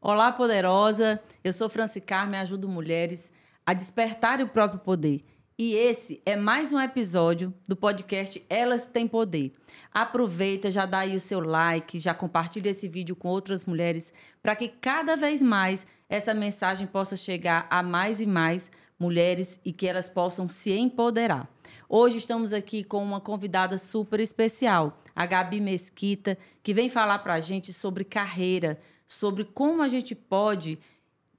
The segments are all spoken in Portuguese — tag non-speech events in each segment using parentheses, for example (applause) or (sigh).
Olá, poderosa! Eu sou Franci Carmen, ajudo mulheres a despertar o próprio poder. E esse é mais um episódio do podcast Elas Têm Poder. Aproveita, já dá aí o seu like, já compartilha esse vídeo com outras mulheres para que cada vez mais essa mensagem possa chegar a mais e mais mulheres e que elas possam se empoderar. Hoje estamos aqui com uma convidada super especial, a Gabi Mesquita, que vem falar para a gente sobre carreira, sobre como a gente pode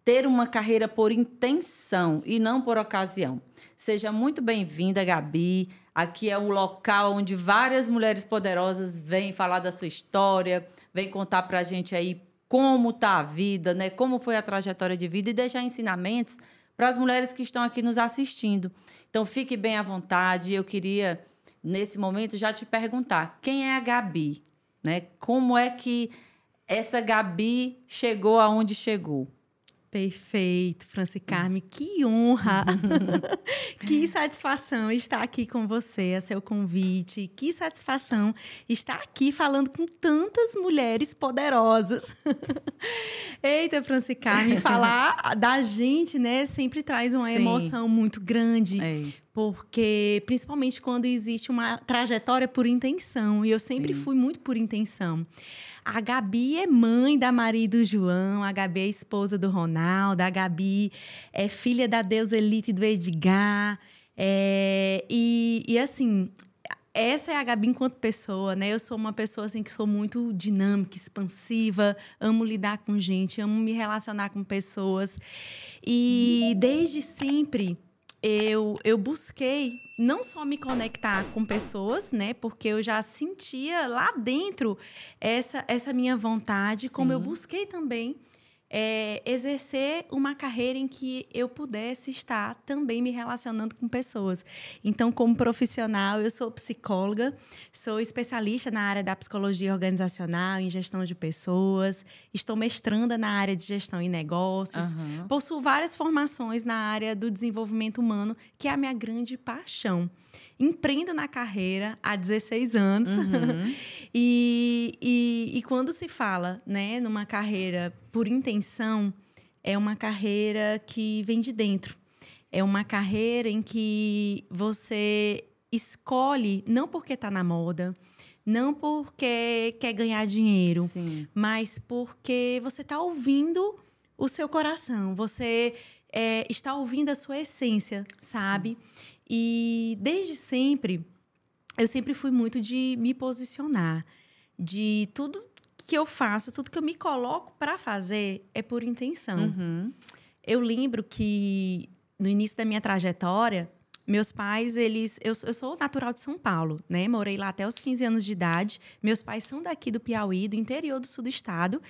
ter uma carreira por intenção e não por ocasião. Seja muito bem-vinda, Gabi. Aqui é um local onde várias mulheres poderosas vêm falar da sua história, vêm contar para a gente aí como tá a vida, né? Como foi a trajetória de vida e deixar ensinamentos para as mulheres que estão aqui nos assistindo. Então fique bem à vontade. Eu queria nesse momento já te perguntar quem é a Gabi, né? Como é que essa Gabi chegou aonde chegou? Perfeito, Franci Carme, que honra, (laughs) que satisfação estar aqui com você, a seu convite, que satisfação estar aqui falando com tantas mulheres poderosas. (laughs) Eita, Franci Carme, falar da gente, né, sempre traz uma Sim. emoção muito grande. É. Porque, principalmente quando existe uma trajetória por intenção, e eu sempre fui muito por intenção. A Gabi é mãe da Maria do João, a Gabi é esposa do Ronaldo, a Gabi é filha da deusa Elite do Edgar. é, e, e assim, essa é a Gabi enquanto pessoa, né? Eu sou uma pessoa assim que sou muito dinâmica, expansiva, amo lidar com gente, amo me relacionar com pessoas. E desde sempre eu, eu busquei não só me conectar com pessoas, né? Porque eu já sentia lá dentro essa, essa minha vontade, como eu Sim. busquei também é, exercer uma carreira em que eu pudesse estar também me relacionando com pessoas. Então, como profissional, eu sou psicóloga, sou especialista na área da psicologia organizacional, em gestão de pessoas, estou mestranda na área de gestão em negócios, Aham. possuo várias formações na área do desenvolvimento humano, que é a minha grande paixão. Empreendo na carreira há 16 anos. (laughs) e, e, e quando se fala né, numa carreira por intenção, é uma carreira que vem de dentro. É uma carreira em que você escolhe não porque está na moda, não porque quer ganhar dinheiro, Sim. mas porque você está ouvindo o seu coração, você é, está ouvindo a sua essência, sabe? E desde sempre, eu sempre fui muito de me posicionar, de tudo que eu faço, tudo que eu me coloco para fazer é por intenção. Uhum. Eu lembro que no início da minha trajetória, meus pais, eles. Eu, eu sou natural de São Paulo, né? Morei lá até os 15 anos de idade. Meus pais são daqui do Piauí, do interior do sul do estado.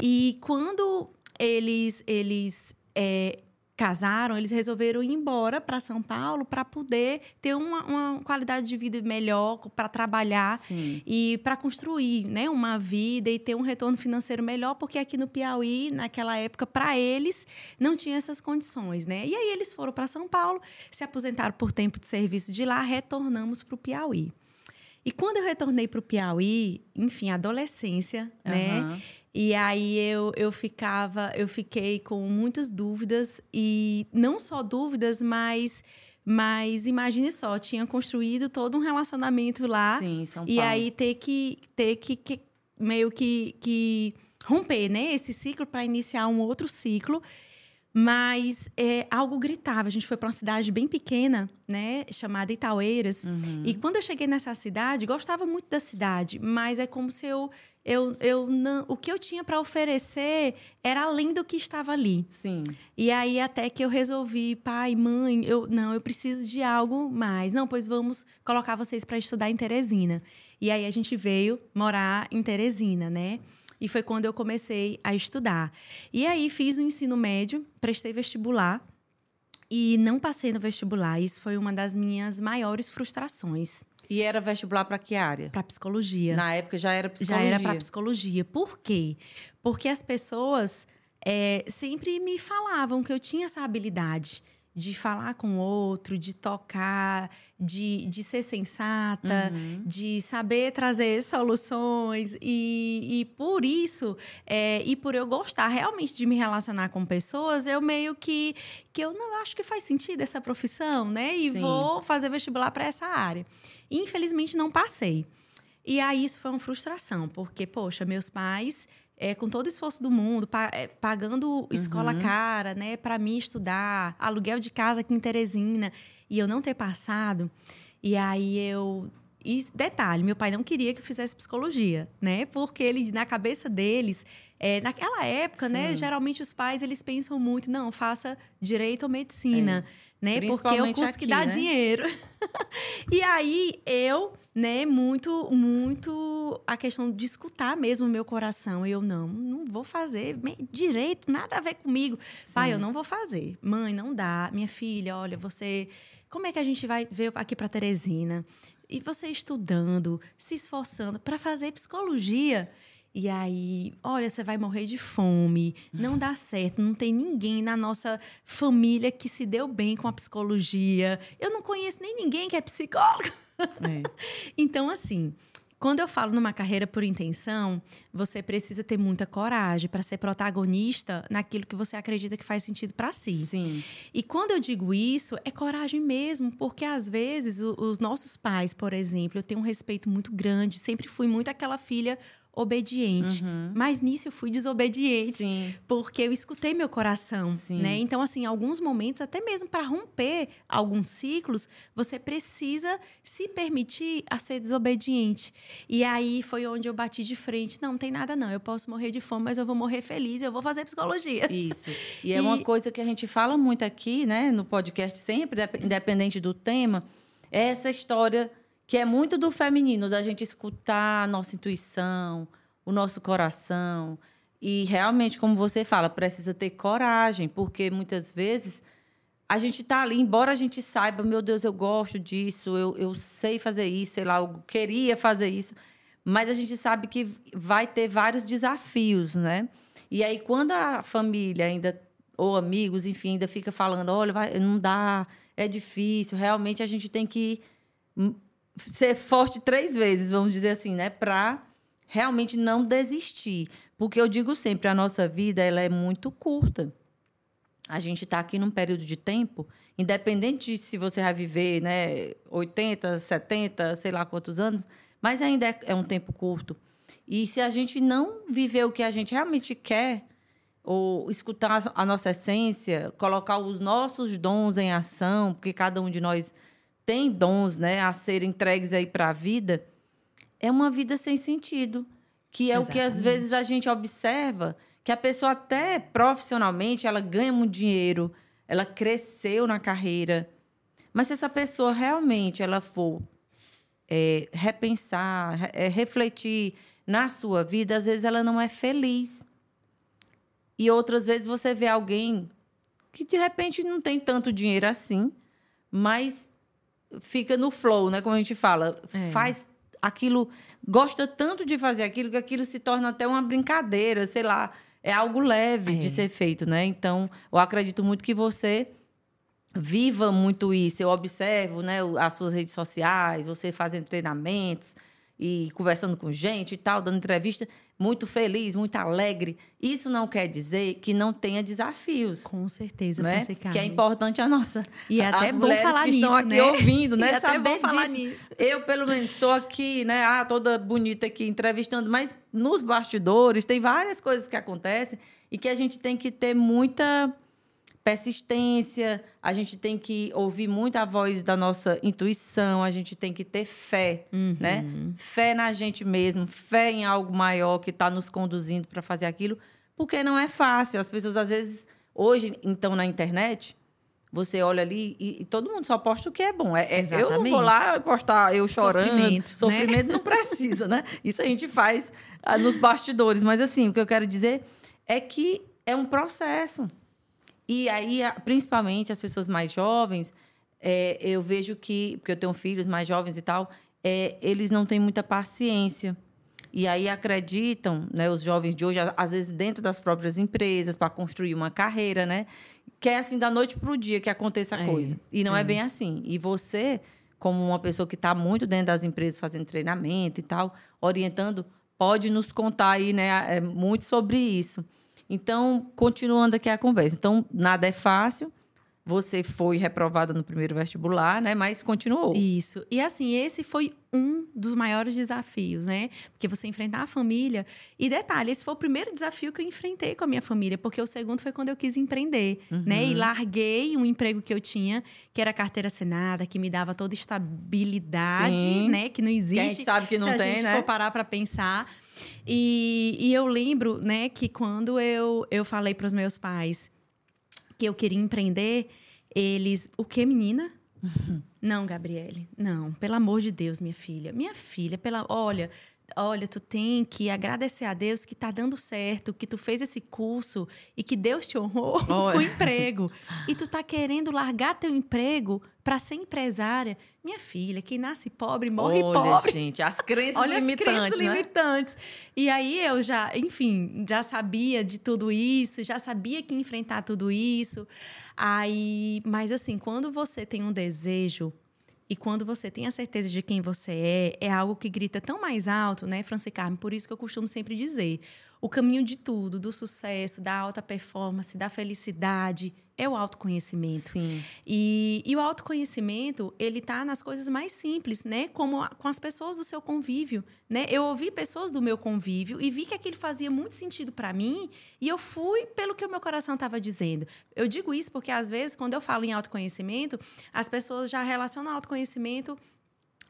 E quando eles, eles é, casaram, eles resolveram ir embora para São Paulo para poder ter uma, uma qualidade de vida melhor, para trabalhar Sim. e para construir né, uma vida e ter um retorno financeiro melhor, porque aqui no Piauí, naquela época, para eles, não tinha essas condições. Né? E aí eles foram para São Paulo, se aposentaram por tempo de serviço de lá, retornamos para o Piauí. E quando eu retornei para o Piauí, enfim, adolescência, né? E aí eu, eu ficava, eu fiquei com muitas dúvidas e não só dúvidas, mas mas imagine só, tinha construído todo um relacionamento lá Sim, São e Paulo. aí ter que ter que, que meio que, que romper, né, esse ciclo para iniciar um outro ciclo. Mas é, algo gritava. A gente foi para uma cidade bem pequena, né, chamada Itaueiras. E quando eu cheguei nessa cidade, gostava muito da cidade, mas é como se eu eu, eu não, o que eu tinha para oferecer era além do que estava ali. Sim. E aí até que eu resolvi, pai, mãe, eu não, eu preciso de algo mais. Não, pois vamos colocar vocês para estudar em Teresina. E aí a gente veio morar em Teresina, né? E foi quando eu comecei a estudar. E aí fiz o ensino médio, prestei vestibular e não passei no vestibular. Isso foi uma das minhas maiores frustrações E era vestibular para que área? para psicologia Na época já era já psicologia. era para psicologia. Por quê? Porque as pessoas é, sempre me falavam que eu tinha essa habilidade de falar com o outro, de tocar, de, de ser sensata, Uhum. de saber trazer soluções. E, e por isso, é, e por eu gostar realmente de me relacionar com pessoas, eu meio que, que eu não acho que faz sentido essa profissão, né? E Sim. vou fazer vestibular para essa área. Infelizmente, não passei. E aí isso foi uma frustração, porque, poxa, meus pais, é, com todo o esforço do mundo, pa- é, pagando escola cara, né, para mim estudar, aluguel de casa aqui em Teresina, e eu não ter passado. E aí eu. E detalhe, meu pai não queria que eu fizesse psicologia, né? Porque ele, na cabeça deles, é, naquela época, né? Sim. Geralmente os pais eles pensam muito, não, faça direito ou medicina, né? Porque é o curso que aqui, dá né? dinheiro. (laughs) e aí eu, né, muito, muito a questão de escutar mesmo o meu coração. Eu não, não vou fazer direito, nada a ver comigo. Pai, eu não vou fazer. Mãe, não dá. Minha filha, olha, você, como é que a gente vai ver aqui para Teresina? E você estudando, se esforçando para fazer psicologia. E aí, olha, você vai morrer de fome, não dá certo, não tem ninguém na nossa família que se deu bem com a psicologia. Eu não conheço nem ninguém que é psicólogo. É. (laughs) Então, assim, quando eu falo numa carreira por intenção, você precisa ter muita coragem para ser protagonista naquilo que você acredita que faz sentido para si. Sim. E quando eu digo isso, é coragem mesmo, porque às vezes os nossos pais, por exemplo, eu tenho um respeito muito grande, sempre fui muito aquela filha obediente, mas nisso eu fui desobediente. Sim. Porque eu escutei meu coração, Sim. né? Então, assim, em alguns momentos, até mesmo para romper alguns ciclos, você precisa se permitir a ser desobediente. E aí foi onde eu bati de frente. Não, não tem nada não. Eu posso morrer de fome, mas eu vou morrer feliz. Eu vou fazer psicologia. Isso. (laughs) E é uma E- coisa que a gente fala muito aqui, né, no podcast, sempre, dep- independente do tema, é essa história que é muito do feminino, da gente escutar a nossa intuição, o nosso coração. E realmente, como você fala, precisa ter coragem, porque muitas vezes a gente está ali, embora a gente saiba, meu Deus, eu gosto disso, eu, eu sei fazer isso, sei lá, eu queria fazer isso, mas a gente sabe que vai ter vários desafios, né? E aí, quando a família ainda, ou amigos, enfim, ainda fica falando, olha, vai, não dá, é difícil, realmente a gente tem que ser forte três vezes, vamos dizer assim, né? Para realmente não desistir. Porque eu digo sempre, a nossa vida ela é muito curta a gente está aqui num período de tempo, independente de se você vai viver né, 80, 70, sei lá quantos anos, mas ainda é, é um tempo curto. E se a gente não viver o que a gente realmente quer, ou escutar a nossa essência, colocar os nossos dons em ação, porque cada um de nós tem dons né, a serem entregues aí para a vida, é uma vida sem sentido. Que é o que às Exatamente. vezes a gente observa que a pessoa até profissionalmente ela ganha muito dinheiro, ela cresceu na carreira, mas se essa pessoa realmente ela for é, repensar, re- é, refletir na sua vida, às vezes ela não é feliz. E outras vezes você vê alguém que de repente não tem tanto dinheiro assim, mas fica no flow, né? Como a gente fala, É. faz aquilo, gosta tanto de fazer aquilo que aquilo se torna até uma brincadeira, sei lá, é algo leve de É. ser feito, né? Então, eu acredito muito que você viva muito isso. Eu observo, né, as suas redes sociais, você fazendo treinamentos e conversando com gente e tal, dando entrevista, muito feliz, muito alegre. Isso não quer dizer que não tenha desafios. Com certeza, Né? Fonseca Que é importante a nossa. E é até bom falar que estão nisso, aqui né? ouvindo, né? (laughs) E é até bom falar disso. nisso. Eu, pelo menos, estou aqui, né? Ah, toda bonita aqui entrevistando, mas nos bastidores tem várias coisas que acontecem e que a gente tem que ter muita persistência, a gente tem que ouvir muito a voz da nossa intuição, a gente tem que ter fé, né? Fé na gente mesmo, fé em algo maior que está nos conduzindo para fazer aquilo, porque não é fácil. As pessoas, às vezes, hoje, então, na internet, você olha ali e, e todo mundo só posta o que é bom. É, é- eu não vou lá postar eu chorando. Sofrimento, né? Sofrimento não precisa, né? Isso a gente faz ah, nos bastidores. Mas, assim, o que eu quero dizer é que é um processo. E aí, principalmente as pessoas mais jovens, é, eu vejo que, porque eu tenho filhos mais jovens e tal, é, eles não têm muita paciência e aí acreditam, né, os jovens de hoje, às vezes dentro das próprias empresas, para construir uma carreira, né? Que é assim, da noite para o dia que aconteça a É, coisa. E não é. bem assim. E você, como uma pessoa que está muito dentro das empresas, fazendo treinamento e tal, orientando, pode nos contar aí, né, é, muito sobre isso. Então, continuando aqui a conversa. Então, nada é fácil. Você foi reprovada no primeiro vestibular, né? Mas continuou. Isso. E assim, esse foi um dos maiores desafios, né? Porque você enfrentar a família. E detalhe, esse foi o primeiro desafio que eu enfrentei com a minha família, porque o segundo foi quando eu quis empreender, né? Uhum. E larguei um emprego que eu tinha, que era carteira assinada, que me dava toda estabilidade, Sim. né? Que não existe. a gente sabe que não se tem, a gente né? for parar para pensar. E, e eu lembro, né, que quando eu, eu falei para os meus pais que eu queria empreender, eles, o que, menina? (laughs) Não, Gabriele, não, pelo amor de Deus, minha filha. Minha filha, pela, olha, olha, tu tem que agradecer a Deus que tá dando certo, que tu fez esse curso e que Deus te honrou (laughs) com o emprego. E tu tá querendo largar teu emprego para ser empresária. Minha filha, quem nasce pobre morre Olha, pobre. gente, as (laughs) crenças Olha limitantes, as crenças né? limitantes. E aí eu já, enfim, já sabia de tudo isso, já sabia que enfrentar tudo isso. Aí, mas assim, quando você tem um desejo e quando você tem a certeza de quem você é, é algo que grita tão mais alto, né, Franci Carmen? Por isso que eu costumo sempre dizer: o caminho de tudo, do sucesso, da alta performance, da felicidade, é o autoconhecimento. Sim. E, e o autoconhecimento, ele tá nas coisas mais simples, né? Como a- com as pessoas do seu convívio, né? Eu ouvi pessoas do meu convívio e vi que aquilo fazia muito sentido para mim e eu fui pelo que o meu coração estava dizendo. Eu digo isso porque, às vezes, quando eu falo em autoconhecimento, as pessoas já relacionam autoconhecimento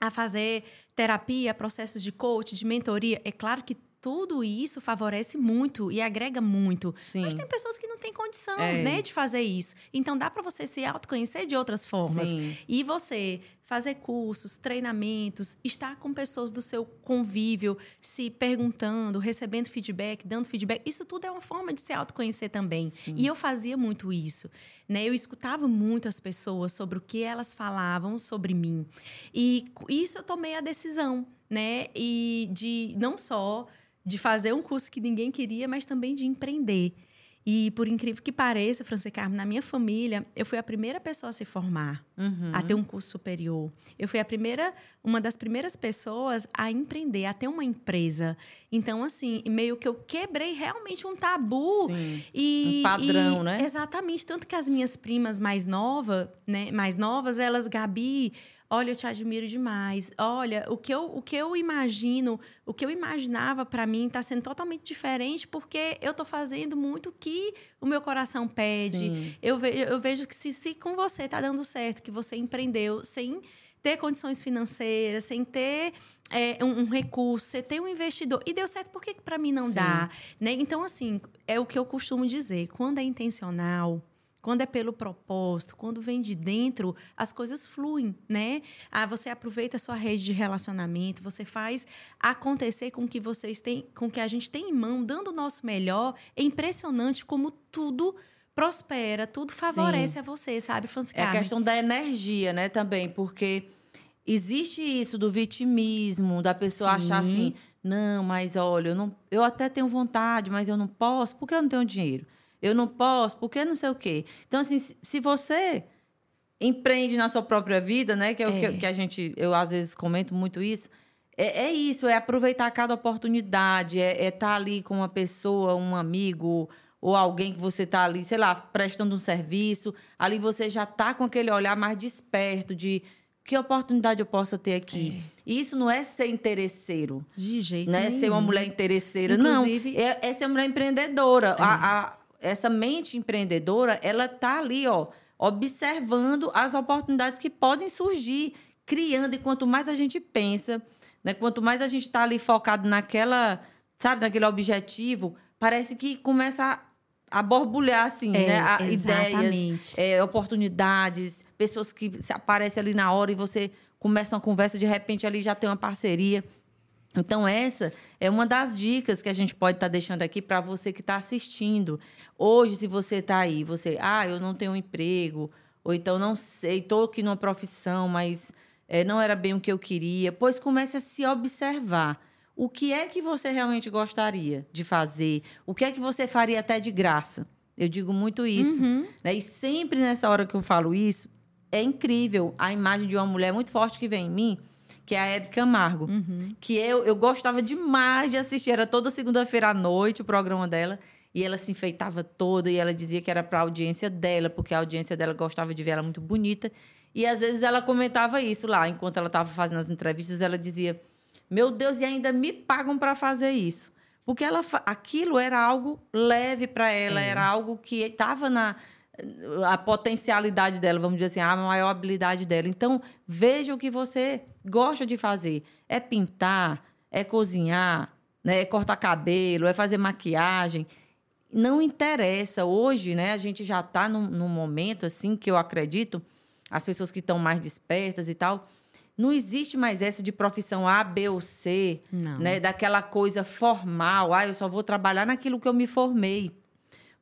a fazer terapia, processos de coach, de mentoria. É claro que tudo isso favorece muito e agrega muito. Sim. Mas tem pessoas que não têm condição, É. né, de fazer isso. Então dá para você se autoconhecer de outras formas. Sim. E você fazer cursos, treinamentos, estar com pessoas do seu convívio, se perguntando, recebendo feedback, dando feedback, isso tudo é uma forma de se autoconhecer também. E eu fazia muito isso, né? Eu escutava muito as pessoas sobre o que elas falavam sobre mim. E isso eu tomei a decisão, né? E de não só de fazer um curso que ninguém queria, mas também de empreender. E por incrível que pareça, Franci Carmo, na minha família, eu fui a primeira pessoa a se formar, a ter um curso superior. Eu fui a primeira, uma das primeiras pessoas a empreender, a ter uma empresa. Então, assim, meio que eu quebrei realmente um tabu. Sim. E, Um padrão, e- né? Exatamente. Tanto que as minhas primas mais novas, né, mais novas, elas, Gabi, olha, eu te admiro demais. Olha, o que eu, o que eu imagino, o que eu imaginava para mim está sendo totalmente diferente porque eu tô fazendo muito o que o meu coração pede. Eu, ve, eu vejo que se, se com você tá dando certo, que você empreendeu sem ter condições financeiras, sem ter é, um, um recurso, você tem um investidor e deu certo, por que para mim não Sim. dá? Né? Então, assim, é o que eu costumo dizer. Quando é intencional, quando é pelo propósito, quando vem de dentro, as coisas fluem, né? Ah, você aproveita a sua rede de relacionamento, você faz acontecer com que vocês têm, com que a gente tem em mão, dando o nosso melhor. É impressionante como tudo prospera, tudo favorece a você, sabe, Francisca? É a questão da energia, né, também, porque existe isso do vitimismo, da pessoa Sim. achar assim, não, mas olha, eu, não, eu até tenho vontade, mas eu não posso, porque eu não tenho dinheiro. Eu não posso, porque não sei o quê. Então, assim, se, você empreende na sua própria vida, né, que é, o que, É. que a gente, eu às vezes comento muito isso, é, é isso, é aproveitar cada oportunidade, é estar ali com uma pessoa, um amigo ou alguém que você está ali, sei lá, prestando um serviço, ali você já está com aquele olhar mais desperto de que oportunidade eu possa ter aqui. E isso não é ser interesseiro, De jeito né? nenhum. Ser uma mulher interesseira. Inclusive- Não, é, é ser uma mulher empreendedora. A- a- essa mente empreendedora, ela tá ali, ó, observando as oportunidades que podem surgir, criando. E quanto mais a gente pensa, né? Quanto mais a gente está ali focado naquela, sabe, naquele objetivo, parece que começa a, a borbulhar, assim, É, né? A-. Ideias, é, oportunidades, pessoas que aparecem ali na hora e você começa uma conversa, de repente ali já tem uma parceria. Então, essa é uma das dicas que a gente pode estar deixando aqui para você que está assistindo. Hoje, se você está aí, você, ah, eu não tenho um emprego, ou então não sei, estou aqui numa profissão, mas eh, não era bem o que eu queria, pois comece a se observar. o que é que você realmente gostaria de fazer? O que é que você faria até de graça? Eu digo muito isso. Uhum. Né? E sempre nessa hora que eu falo isso, é incrível a imagem de uma mulher muito forte que vem em mim, que é a Hebe Camargo. Uhum. Que eu, eu gostava demais de assistir. Era toda segunda-feira à noite o programa dela. E ela se enfeitava toda e ela dizia que era para a audiência dela, porque a audiência dela gostava de ver ela muito bonita. E às vezes ela comentava isso lá, enquanto ela estava fazendo as entrevistas, ela dizia: Meu Deus, e ainda me pagam para fazer isso. Porque ela, aquilo era algo leve para ela, É. era algo que estava na a potencialidade dela, vamos dizer assim, a maior habilidade dela. Então, veja o que você gosta de fazer. É pintar, é cozinhar, né? é cortar cabelo, é fazer maquiagem. Não interessa. Hoje, né, a gente já está num, num momento assim que eu acredito, as pessoas que estão mais despertas e tal, não existe mais essa de profissão A, B ou C, Não. né? Daquela coisa formal. Ah, eu só vou trabalhar naquilo que eu me formei.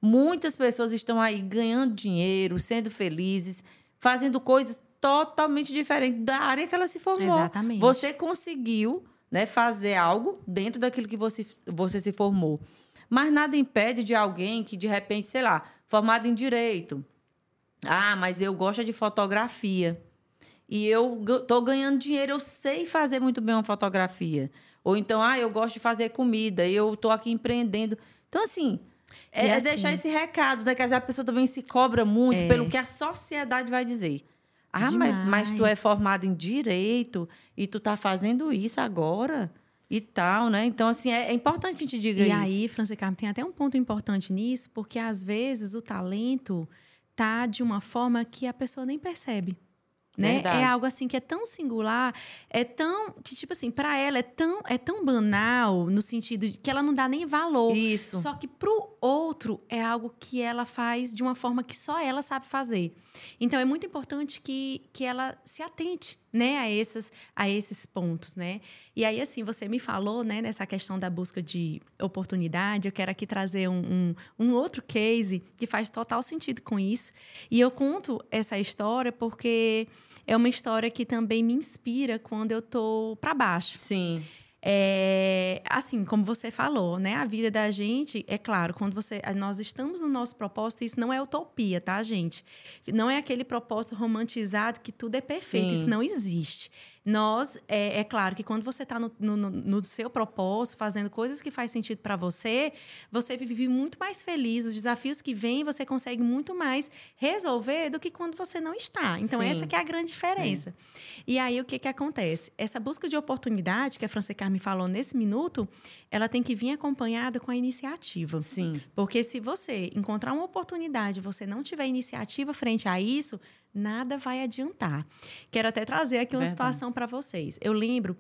Muitas pessoas estão aí ganhando dinheiro, sendo felizes, fazendo coisas totalmente diferentes da área que ela se formou. Exatamente. Você conseguiu né, fazer algo dentro daquilo que você, você se formou. Mas nada impede de alguém que, de repente, sei lá, formado em direito. Ah, mas eu gosto de fotografia. E eu estou ganhando dinheiro, eu sei fazer muito bem uma fotografia. Ou então, ah, eu gosto de fazer comida, eu estou aqui empreendendo. Então, assim, é, é assim- deixar esse recado, né? Que a pessoa também se cobra muito pelo que a sociedade vai dizer. Ah, mas, mas tu é formado em direito e tu tá fazendo isso agora e tal, né? Então, assim, é, é importante que a gente diga E isso. aí, França Carmen, tem até um ponto importante nisso, porque às vezes o talento tá de uma forma que a pessoa nem percebe. Né? Verdade. É algo assim que é tão singular, é tão que tipo assim, para ela é tão é tão banal no sentido de que ela não dá nem valor. Isso. Só que pro outro é algo que ela faz de uma forma que só ela sabe fazer. Então é muito importante que, que ela se atente, né, a esses a esses pontos, né? E aí assim, você me falou, né, nessa questão da busca de oportunidade, eu quero aqui trazer um, um, um outro case que faz total sentido com isso. E eu conto essa história porque é uma história que também me inspira quando eu tô para baixo. Sim. É, assim, como você falou, né? A vida da gente, é claro, quando você. Nós estamos no nosso propósito, isso não é utopia, tá, gente? Não é aquele propósito romantizado que tudo é perfeito, Sim. isso não existe. Nós, é, é claro que quando você está no, no, no- seu propósito, fazendo coisas que faz sentido para você, você vive muito mais feliz. Os desafios que vêm, você consegue muito mais resolver do que quando você não está. Então, Sim. essa que é a grande diferença. E aí, o que, que acontece? Essa busca de oportunidade que a França Carmen falou nesse minuto, ela tem que vir acompanhada com a iniciativa. Sim. Porque se você encontrar uma oportunidade e você não tiver iniciativa frente a isso, nada vai adiantar. Quero até trazer aqui uma Verdade. situação para vocês. Eu lembro.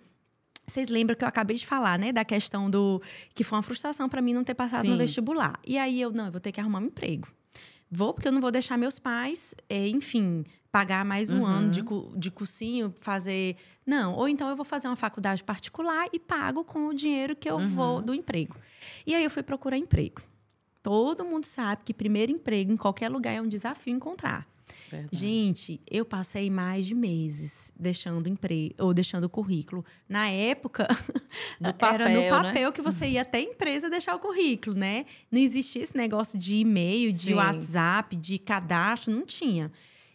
Vocês lembram que eu acabei de falar, né? Da questão do. Que foi uma frustração para mim não ter passado no Sim. vestibular. E aí eu, não, eu vou ter que arrumar um emprego. Vou, porque eu não vou deixar meus pais, eh, enfim, pagar mais um Uhum. ano de, cu- de cursinho, fazer. Não, ou então eu vou fazer uma faculdade particular e pago com o dinheiro que eu Uhum. vou do emprego. E aí eu fui procurar emprego. Todo mundo sabe que primeiro emprego em qualquer lugar é um desafio encontrar. Verdade. Gente, eu passei mais de meses deixando emprego ou deixando o currículo. Na época, No (laughs) era no papel, né? papel que você ia até a empresa deixar o currículo, né? Não existia esse negócio de e-mail, de Sim. WhatsApp, de cadastro, não tinha.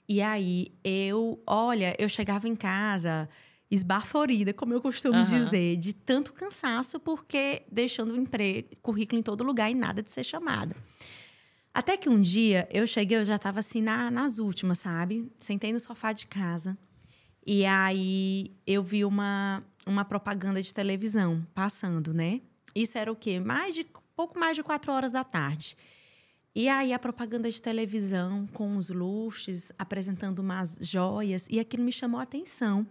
E aí eu, olha, eu chegava em casa esbaforida, como eu costumo Aham. dizer, de tanto cansaço, porque deixando o emprego, currículo em todo lugar e nada de ser chamada. Até que um dia eu cheguei, eu já estava assim na- nas últimas, sabe? Sentei no sofá de casa. E aí eu vi uma, uma propaganda de televisão passando, né? Isso era o quê? Mais de pouco mais de quatro horas da tarde. E aí a propaganda de televisão com os luxos, apresentando umas joias, e aquilo me chamou a atenção.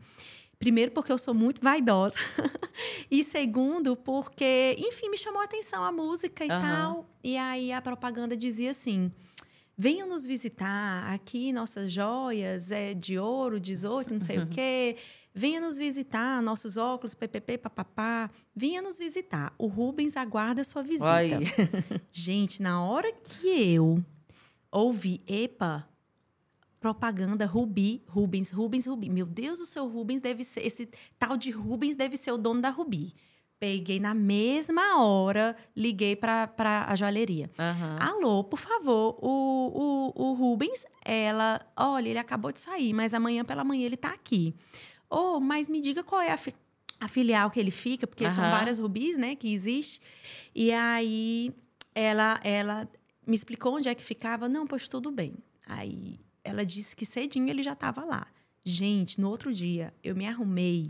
Primeiro, porque eu sou muito vaidosa. (laughs) e segundo, porque, enfim, me chamou a atenção a música e Aham. tal. E aí a propaganda dizia assim: venham nos visitar, aqui nossas joias é de ouro, 18, não sei o (laughs) quê. Venha nos visitar, nossos óculos, ppp, papapá. Venha nos visitar. O Rubens aguarda sua visita. (laughs) Gente, na hora que eu ouvi, epa, propaganda Rubi, Rubens, Rubens, Rubens. Meu Deus, o seu Rubens deve ser. Esse tal de Rubens deve ser o dono da Rubi. Peguei na mesma hora, liguei para a joalheria. Aham. Alô, por favor, o, o, o Rubens, ela, olha, ele acabou de sair, mas amanhã pela manhã ele tá aqui. Ô, mas me diga qual é a, fi- a filial que ele fica, porque são Aham. várias rubis, né, que existe. E aí ela, ela me explicou onde é que ficava. Não, pois tudo bem. Aí ela disse que cedinho ele já estava lá. Gente, no outro dia eu me arrumei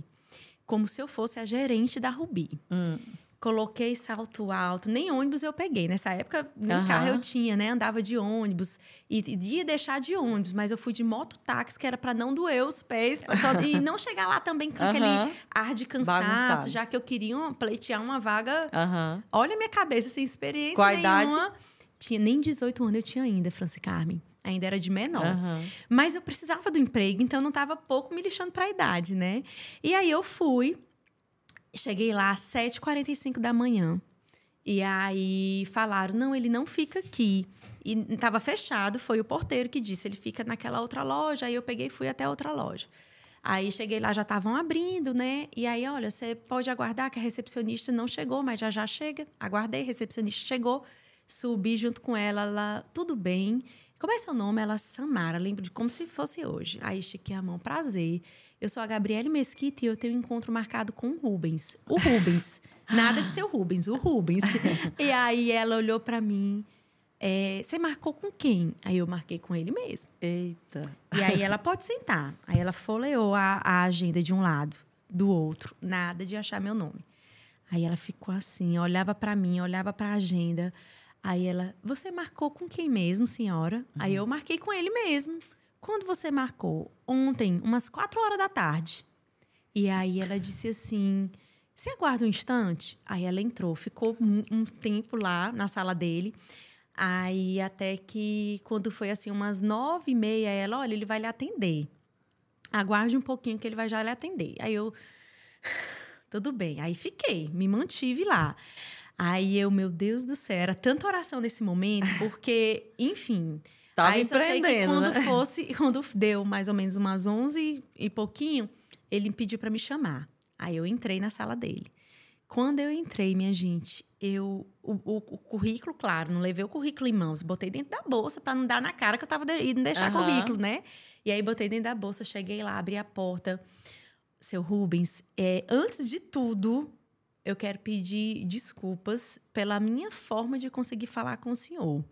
como se eu fosse a gerente da Rubi. Hum. Coloquei salto alto, nem ônibus eu peguei. Nessa época, nem Aham. carro eu tinha, né? Andava de ônibus. E e ia deixar de ônibus, mas eu fui de mototáxi, que era para não doer os pés. pra- (laughs) e não chegar lá também com aquele Aham. ar de cansaço, Bagunçado. já que eu queria um- pleitear uma vaga. Aham. Olha a minha cabeça, sem experiência Qual a idade? nenhuma. Tinha nem 18 anos eu tinha ainda, Franci Carmen. Ainda era de menor. Aham. Mas eu precisava do emprego, então eu não estava pouco me lixando para a idade, né? E aí eu fui, cheguei lá às 7h45 da manhã. E aí falaram: não, ele não fica aqui. E estava fechado, foi o porteiro que disse: ele fica naquela outra loja. Aí eu peguei e fui até outra loja. Aí cheguei lá, já estavam abrindo, né? E aí, olha, você pode aguardar que a recepcionista não chegou, mas já já chega. Aguardei, a recepcionista chegou, subi junto com ela, ela, tudo bem. Como é seu nome? Ela, Samara, lembro de como se fosse hoje. Aí estiquei a mão, prazer. Eu sou a Gabriele Mesquita e eu tenho um encontro marcado com o Rubens. O Rubens. (laughs) Nada de seu Rubens, o Rubens. (laughs) e aí ela olhou para mim. é, Você marcou com quem? Aí eu marquei com ele mesmo. Eita. E aí ela pode sentar. Aí ela folheou a, a agenda de um lado, do outro. Nada de achar meu nome. Aí ela ficou assim, olhava para mim, olhava para a agenda. Aí ela, você marcou com quem mesmo, senhora? Aí eu marquei com ele mesmo. Quando você marcou? Ontem, umas quatro horas da tarde. E aí ela disse assim: Você aguarda um instante? Aí ela entrou, ficou um, um tempo lá na sala dele. Aí até que quando foi assim, umas nove e meia, ela, olha, ele vai lhe atender. Aguarde um pouquinho que ele vai já lhe atender. Aí eu. (sighs) Tudo bem. Aí fiquei, me mantive lá. Aí eu, meu Deus do céu, era tanta oração nesse momento, (laughs) porque, enfim. Tava aí só sei que quando né? fosse, (laughs) quando deu mais ou menos umas 11 e pouquinho, ele pediu para me chamar. Aí eu entrei na sala dele. Quando eu entrei, minha gente, eu o, o- o currículo, claro, não levei o currículo em mãos, botei dentro da bolsa para não dar na cara que eu tava de, indo deixar Aham. currículo, né? E aí botei dentro da bolsa, cheguei lá, abri a porta. Seu Rubens, é, antes de tudo, eu quero pedir desculpas pela minha forma de conseguir falar com o senhor.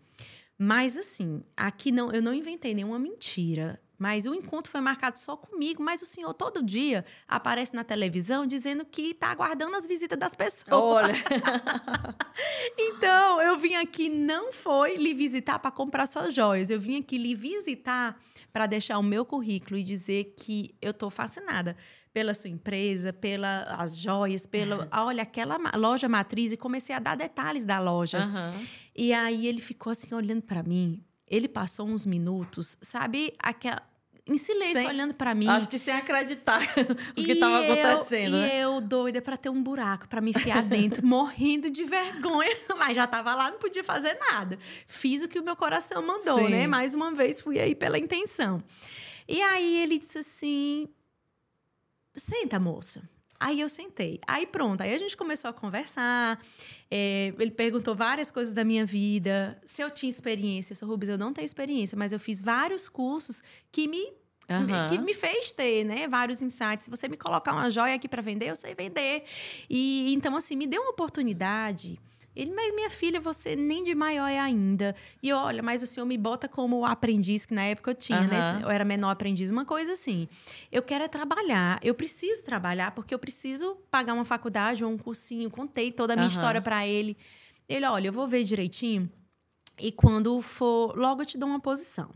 Mas assim, aqui não, eu não inventei nenhuma mentira. Mas o encontro foi marcado só comigo, mas o senhor todo dia aparece na televisão dizendo que está aguardando as visitas das pessoas. Olha. (laughs) Então, eu vim aqui não foi lhe visitar para comprar suas joias. Eu vim aqui lhe visitar para deixar o meu currículo e dizer que eu estou fascinada pela sua empresa, pelas joias, pela, olha, aquela loja matriz e comecei a dar detalhes da loja. Aham. E aí ele ficou assim olhando para mim. Ele passou uns minutos, sabe, aquela em silêncio Sem- olhando para mim. Acho que sem acreditar (laughs) o que estava acontecendo, E né? eu doida pra ter um buraco pra me enfiar dentro, (laughs) morrendo de vergonha, (laughs) mas já tava lá, não podia fazer nada. Fiz o que o meu coração mandou, Sim. né? Mais uma vez fui aí pela intenção. E aí ele disse assim: Senta, moça. Aí eu sentei. Aí pronto, aí a gente começou a conversar. É, ele perguntou várias coisas da minha vida. Se eu tinha experiência. Eu sou Rubens, eu não tenho experiência, mas eu fiz vários cursos que me Aham. que me fez ter, né, vários insights. Se você me colocar uma joia aqui para vender, eu sei vender. E então assim, me deu uma oportunidade. Ele, mas minha filha, você nem de maior é ainda. E olha, mas o senhor me bota como aprendiz, que na época eu tinha, né? Aham. Eu era menor aprendiz, uma coisa assim. Eu quero é trabalhar, eu preciso trabalhar, porque eu preciso pagar uma faculdade ou um cursinho. Contei toda a minha Aham. história para ele. Ele, olha, eu vou ver direitinho. E quando for, logo eu te dou uma posição.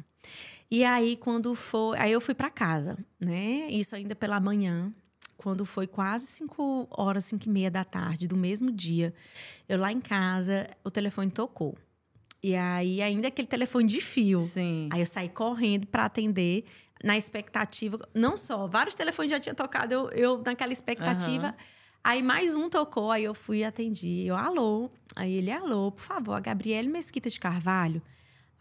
E aí, quando for. Aí eu fui para casa, né? Isso ainda pela manhã. Quando foi quase 5 horas, 5 e meia da tarde do mesmo dia, eu lá em casa, o telefone tocou. E aí, ainda aquele telefone de fio. Sim. Aí eu saí correndo para atender, na expectativa. Não só, vários telefones já tinham tocado, eu, eu naquela expectativa. Aham. Aí mais um tocou, aí eu fui e atendi. Eu, alô. Aí ele, alô, por favor, a Gabriele Mesquita de Carvalho.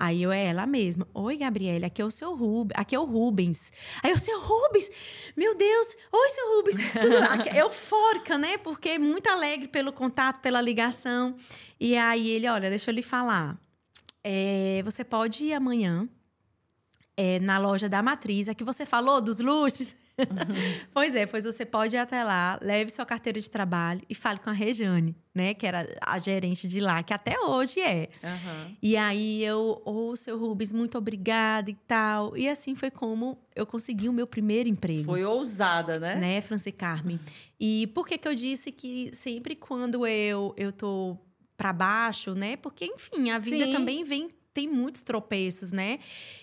Aí eu é ela mesma. Oi, Gabriele, aqui é o seu Rubens. Aqui é o Rubens. Aí eu, seu Rubens! Meu Deus! Oi, seu Rubens! Tudo aqui- eufórica, né? Porque muito alegre pelo contato, pela ligação. E aí ele, olha, deixa eu lhe falar. É, você pode ir amanhã é, na loja da Matriz, a que você falou dos lustres. (laughs) pois é, pois você pode ir até lá, leve sua carteira de trabalho e fale com a Rejane, né? Que era a gerente de lá, que até hoje é. E aí eu, ô, seu Rubens, muito obrigada e tal. E assim foi como eu consegui o meu primeiro emprego Foi ousada, né? né, Franci Carmen? E por que que eu disse que sempre quando eu eu tô para baixo, né? Porque enfim, a vida Sim. também vem tem muitos tropeços, né?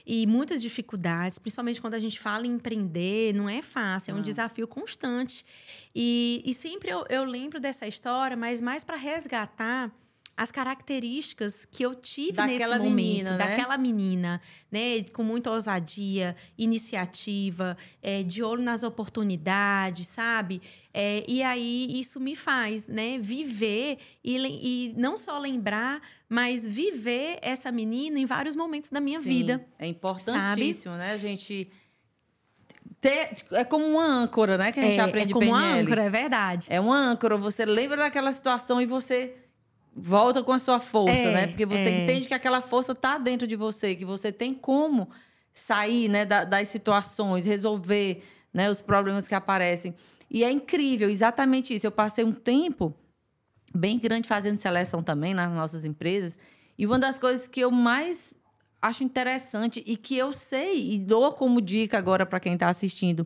E muitas dificuldades, principalmente quando a gente fala em empreender, não é fácil, é um desafio constante. E, e sempre eu, eu lembro dessa história, mas mais para resgatar as características que eu tive Daquela nesse momento, menina, né? daquela menina, né, com muita ousadia, iniciativa, é, de olho nas oportunidades, sabe? É, e aí isso me faz, né, viver e, e não só lembrar, mas viver essa menina em vários momentos da minha Sim, vida. É importantíssimo, né? A gente ter. É como uma âncora, né? Que a gente é, aprende é como uma PNL. âncora, é verdade. É uma âncora. Você lembra daquela situação e você volta com a sua força, É, né? Porque você é. entende que aquela força tá dentro de você, que você tem como sair, né, da- das situações, resolver, né, os problemas que aparecem. E é incrível, exatamente isso. Eu passei um tempo bem grande fazendo seleção também nas nossas empresas. E uma das coisas que eu mais acho interessante e que eu sei e dou como dica agora para quem está assistindo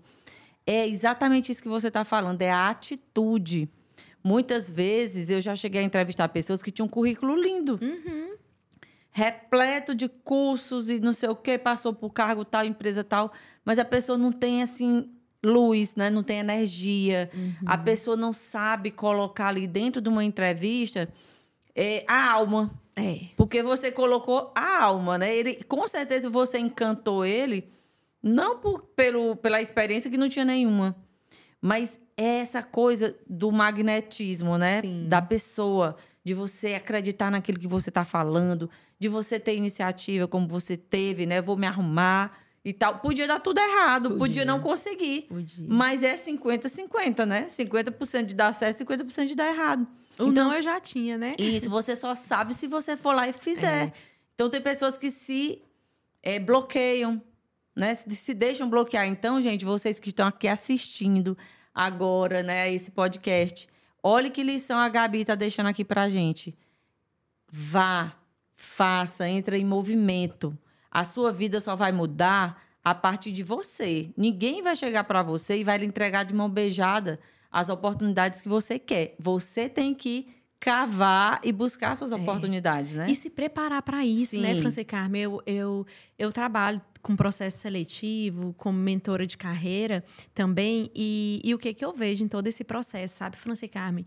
é exatamente isso que você está falando, é a atitude. Muitas vezes eu já cheguei a entrevistar pessoas que tinham um currículo lindo. Repleto de cursos e não sei o quê, passou por cargo tal, empresa tal, mas a pessoa não tem assim luz, né? Não tem energia. A pessoa não sabe colocar ali dentro de uma entrevista é, a alma. É. Porque você colocou a alma, né? Ele, com certeza você encantou ele, não por, pelo, pela experiência que não tinha nenhuma, mas é essa coisa do magnetismo, né? Sim. Da pessoa, de você acreditar naquilo que você está falando, de você ter iniciativa como você teve, né? Vou me arrumar e tal. Podia dar tudo errado, podia, Podia. não conseguir. Podia. Mas é 50-50, né? 50% de dar certo, 50% de dar errado. O não eu já tinha, né? Isso você só sabe se você for lá e fizer. Então tem pessoas que se eh, bloqueiam, né? Se, se deixam bloquear. Então, gente, vocês que estão aqui assistindo agora, né, a esse podcast, olhe que lição a Gabi tá deixando aqui pra gente. Vá, faça, entra em movimento. A sua vida só vai mudar a partir de você. Ninguém vai chegar para você e vai lhe entregar de mão beijada as oportunidades que você quer. Você tem que cavar e buscar suas oportunidades, né? E se preparar para isso, né, Sim. Franci Carmen? Eu, eu, eu trabalho com processo seletivo, como mentora de carreira também. E, e o que, que eu vejo em todo esse processo, sabe, Franci Carmen?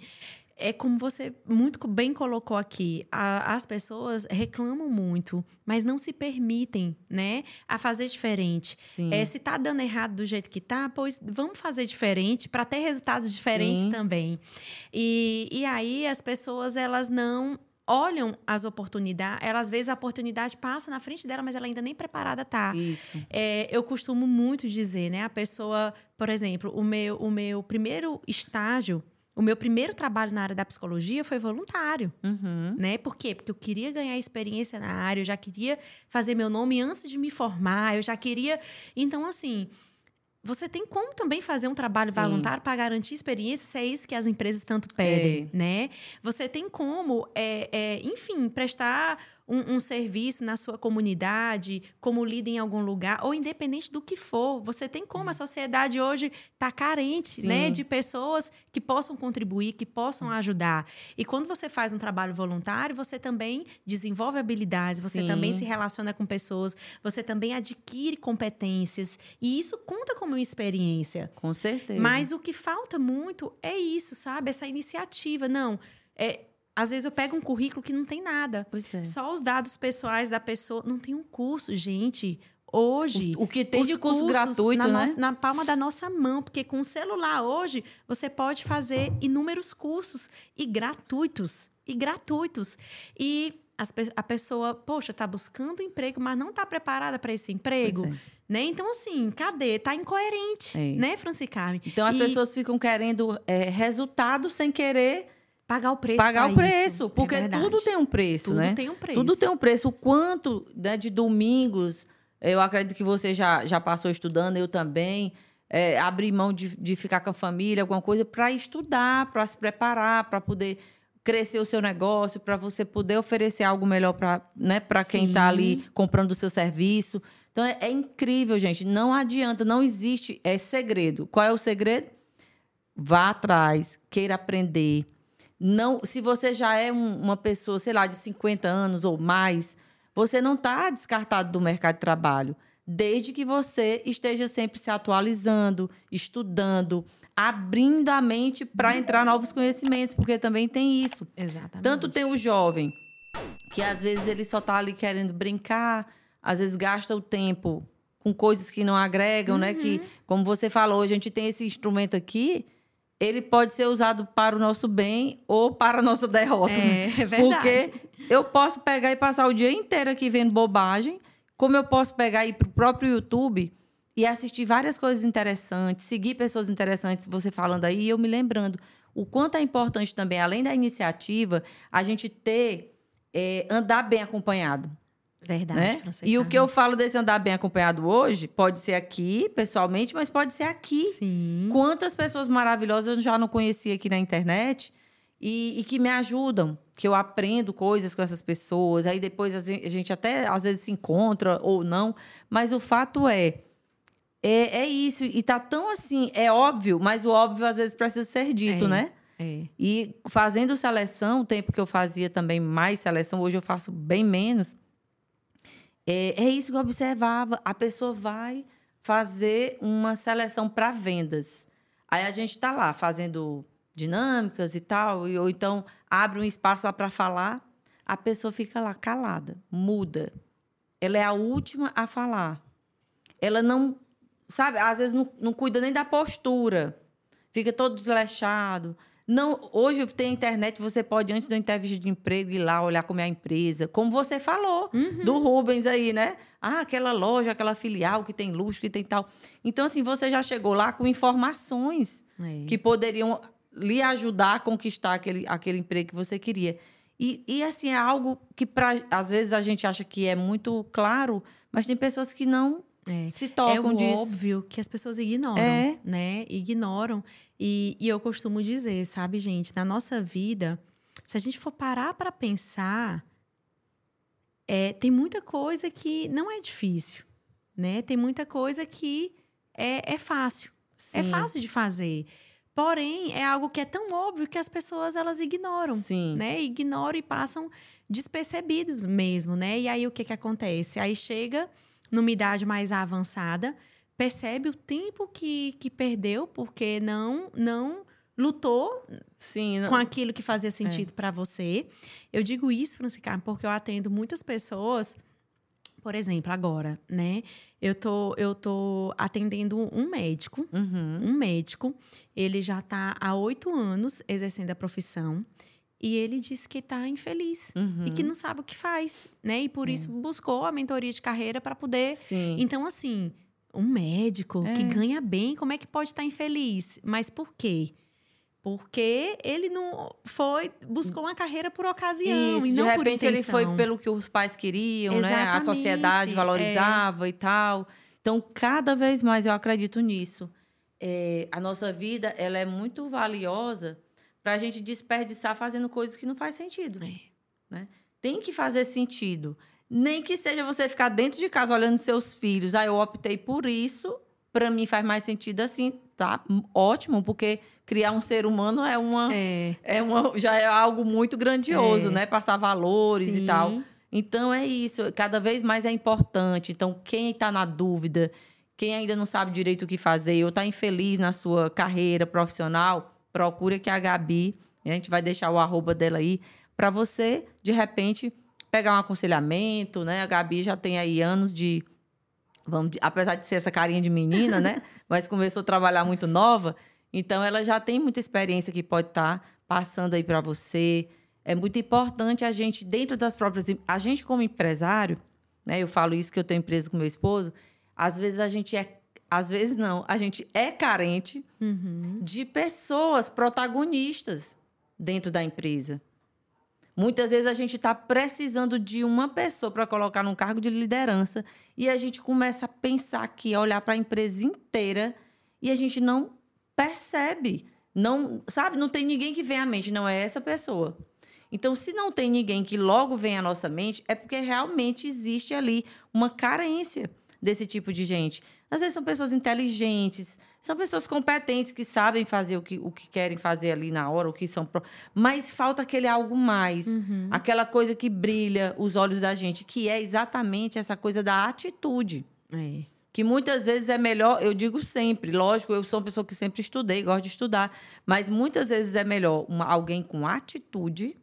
É como você muito bem colocou aqui, a- as pessoas reclamam muito, mas não se permitem, né, a fazer diferente. Sim. É, se tá dando errado do jeito que tá, pois vamos fazer diferente para ter resultados diferentes Sim. também. E, e aí as pessoas elas não olham as oportunidades, elas às vezes a oportunidade passa na frente dela, mas ela ainda nem preparada tá. Isso. É, eu costumo muito dizer, né? A pessoa, por exemplo, o meu, o meu primeiro estágio, o meu primeiro trabalho na área da psicologia foi voluntário, Uhum. né? Por quê? Porque eu queria ganhar experiência na área, eu já queria fazer meu nome antes de me formar, eu já queria. Então, assim. Você tem como também fazer um trabalho Sim. voluntário para garantir experiência, se é isso que as empresas tanto pedem, né? Você tem como, é, é, enfim, prestar um, um serviço na sua comunidade, como líder em algum lugar, ou independente do que for. Você tem como. A sociedade hoje está carente Sim. né, de pessoas que possam contribuir, que possam ajudar. E quando você faz um trabalho voluntário, você também desenvolve habilidades, você Sim. também se relaciona com pessoas, você também adquire competências. E isso conta como uma experiência. Com certeza. Mas o que falta muito é isso, sabe? Essa iniciativa. Não, é, às vezes eu pego um currículo que não tem nada. É. Só os dados pessoais da pessoa. Não tem um curso, gente. Hoje. O- o que tem de curso gratuito, na né? nossa- na palma da nossa mão. Porque com o celular hoje, você pode fazer inúmeros cursos e gratuitos. E gratuitos. E as a pessoa, poxa, tá buscando emprego, mas não tá preparada para esse emprego, é. né? Então, assim, cadê? Tá incoerente, É. né, Franci Carmen? Então as E pessoas ficam querendo é, resultado sem querer pagar o preço pagar o preço. isso. Porque é tudo tem um preço, Tudo né? tem um preço. Tudo tem um preço. O quanto né, de domingos, eu acredito que você já, já passou estudando, eu também. É, abrir mão de, de ficar com a família, alguma coisa, para estudar, para se preparar, para poder crescer o seu negócio, para você poder oferecer algo melhor para né, para quem está ali comprando o seu serviço. Então é, é incrível, gente. Não adianta, não existe é segredo. Qual é o segredo? Vá atrás, queira aprender. Não, se você já é um- uma pessoa, sei lá, de 50 anos ou mais, você não está descartado do mercado de trabalho, desde que você esteja sempre se atualizando, estudando, abrindo a mente para entrar novos conhecimentos, porque também tem isso. Exatamente. Tanto tem o jovem, que às vezes ele só tá ali querendo brincar, às vezes gasta o tempo com coisas que não agregam, né? Que, Uhum. como você falou, a gente tem esse instrumento aqui, ele pode ser usado para o nosso bem ou para a nossa derrota. É, é verdade. Porque eu posso pegar e passar o dia inteiro aqui vendo bobagem, como eu posso pegar e ir para o próprio YouTube e assistir várias coisas interessantes, seguir pessoas interessantes, você falando aí, e eu me lembrando o quanto é importante também, além da iniciativa, a gente ter, é, andar bem acompanhado. Verdade, Né? E o que Carmen. eu falo desse andar bem acompanhado hoje, pode ser aqui, pessoalmente, mas pode ser aqui. Sim. Quantas pessoas maravilhosas eu já não conheci aqui na internet e, e que me ajudam, que eu aprendo coisas com essas pessoas. Aí depois a gente até às vezes se encontra ou não, mas o fato é. É, é isso, e tá tão assim, é óbvio, mas o óbvio às vezes precisa ser dito, É. né? É. E fazendo seleção, o tempo que eu fazia também mais seleção, hoje eu faço bem menos. É, é isso que eu observava. A pessoa vai fazer uma seleção para vendas. Aí a gente está lá fazendo dinâmicas e tal, e, ou então abre um espaço lá para falar, a pessoa fica lá calada, muda. Ela é a última a falar. Ela não, sabe, às vezes não, não cuida nem da postura. Fica todo desleixado. Não, hoje tem internet, você pode, antes da entrevista de emprego, ir lá olhar como é a empresa. Como você falou, do Rubens aí, né? Ah, aquela loja, aquela filial que tem luxo, que tem tal. Então, assim, você já chegou lá com informações É. que poderiam lhe ajudar a conquistar aquele, aquele emprego que você queria. E, e assim, é algo que, pra, às vezes, a gente acha que é muito claro, mas tem pessoas que não É. se É tocam o disso. óbvio que as pessoas ignoram, É. né? Ignoram. E, e eu costumo dizer, sabe, gente, na nossa vida, se a gente for parar para pensar, é, tem muita coisa que não é difícil, né? Tem muita coisa que é, é fácil. É Sim. fácil de fazer. Porém, é algo que é tão óbvio que as pessoas elas ignoram Sim. né? Ignoram e passam despercebidos mesmo, né? E aí o que que acontece? Aí chega numa idade mais avançada, percebe o tempo que, que perdeu porque não não lutou Sim. não- com aquilo que fazia sentido pra você. Eu digo isso, Francisca, porque eu atendo muitas pessoas, por exemplo, agora, né? Eu tô eu tô atendendo um médico Uhum. um médico, ele já está há oito anos exercendo a profissão e ele disse que está infeliz Uhum. e que não sabe o que faz, né? E por isso buscou a mentoria de carreira para poder. Sim. Então, assim, um médico que É. ganha bem, como é que pode estar infeliz? Mas por quê? Porque ele não foi, buscou uma carreira por ocasião Isso, e de não por repente ele intenção. foi pelo que os pais queriam, né? A Exatamente, sociedade é. valorizava e tal. Então, cada vez mais eu acredito nisso. É, a nossa vida ela é muito valiosa para a gente desperdiçar fazendo coisas que não faz sentido. É. Né? Tem que fazer sentido. Nem que seja você ficar dentro de casa olhando seus filhos. Ah, eu optei por isso. Para mim faz mais sentido assim, tá? Ótimo, porque criar um ser humano é uma É. é uma, já é algo muito grandioso, É. né? Passar valores Sim. e tal. Então é isso, cada vez mais é importante. Então, quem está na dúvida, quem ainda não sabe direito o que fazer ou está infeliz na sua carreira profissional, procura que a Gabi, a gente vai deixar o arroba dela aí, para você, de repente, pegar um aconselhamento, né? A Gabi já tem aí anos de. Vamos, apesar de ser essa carinha de menina, né? (laughs) Mas começou a trabalhar muito nova. Então, ela já tem muita experiência que pode estar passando aí para você. É muito importante a gente, dentro das próprias. A gente, como empresário, né? Eu falo isso que eu tenho empresa com meu esposo, às vezes a gente é. Às vezes não, a gente é carente de pessoas protagonistas dentro da empresa. Muitas vezes a gente está precisando de uma pessoa para colocar num cargo de liderança e a gente começa a pensar aqui, a olhar para a empresa inteira e a gente não percebe. Não, sabe, não tem ninguém que vem à mente, não é essa pessoa. Então, se não tem ninguém que logo vem à nossa mente, é porque realmente existe ali uma carência desse tipo de gente. Às vezes são pessoas inteligentes, são pessoas competentes que sabem fazer o que, o que querem fazer ali na hora, o que são. pro- Mas falta aquele algo mais, aquela coisa que brilha os olhos da gente, que é exatamente essa coisa da atitude É. que muitas vezes é melhor, eu digo sempre, lógico, eu sou uma pessoa que sempre estudei, gosto de estudar, mas muitas vezes é melhor uma- alguém com atitude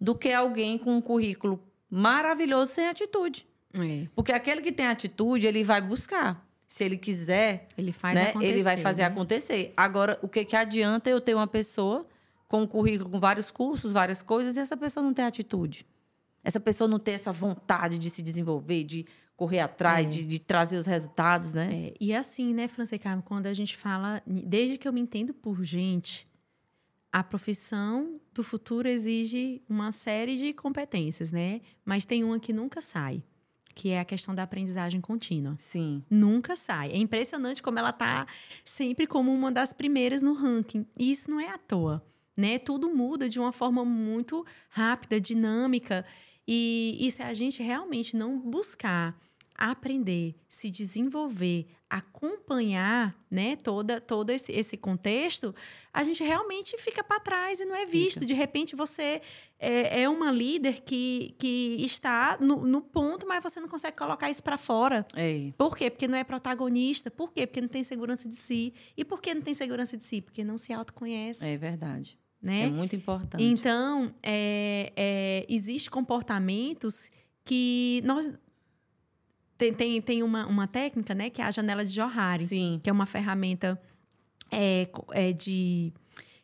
do que alguém com um currículo maravilhoso sem atitude. É. Porque aquele que tem atitude, ele vai buscar. Se ele quiser, Ele faz né, ele vai fazer né? acontecer. Agora, o que, que adianta eu ter uma pessoa com um currículo com vários cursos, várias coisas, e essa pessoa não ter atitude? Essa pessoa não ter essa vontade de se desenvolver, de correr atrás, de, de trazer os resultados, né? É, e assim, né, Carmen, quando a gente fala, desde que eu me entendo por gente, a profissão do futuro exige uma série de competências, né? Mas tem uma que nunca sai, que é a questão da aprendizagem contínua. Sim. Nunca sai. É impressionante como ela está sempre como uma das primeiras no ranking. E isso não é à toa, né? Tudo muda de uma forma muito rápida, dinâmica. E, e se a gente realmente não buscar aprender, se desenvolver, acompanhar, né, toda, todo esse, esse contexto, a gente realmente fica para trás e não é visto. De repente você é, é uma líder que, que está no, no ponto, mas você não consegue colocar isso para fora. É. Por quê? Porque não é protagonista. Por quê? Porque não tem segurança de si. E por que não tem segurança de si? Porque não se autoconhece, É verdade. né? É muito importante. Então, é, é, existem comportamentos que nós... Tem, tem, tem uma, uma técnica, né? Que é a janela de Johari. Sim. Que é uma ferramenta é, é de...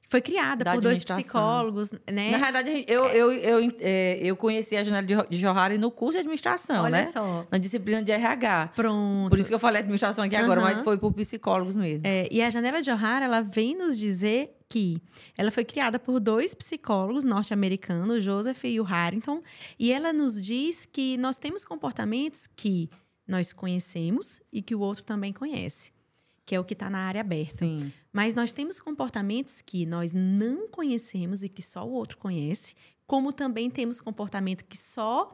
Foi criada Da por dois psicólogos, né? Na realidade, eu, eu, eu, é, eu conheci a janela de Jo- de Johari no curso de administração, Olha né? só. Na disciplina de RH. Pronto. Por isso que eu falei administração aqui agora, Aham. mas foi por psicólogos mesmo. É, e a janela de O'Hara, ela vem nos dizer que ela foi criada por dois psicólogos norte-americanos, Joseph e o Harrington, e ela nos diz que nós temos comportamentos que nós conhecemos e que o outro também conhece, que é o que está na área aberta. Sim. Mas nós temos comportamentos que nós não conhecemos e que só o outro conhece, como também temos comportamento que só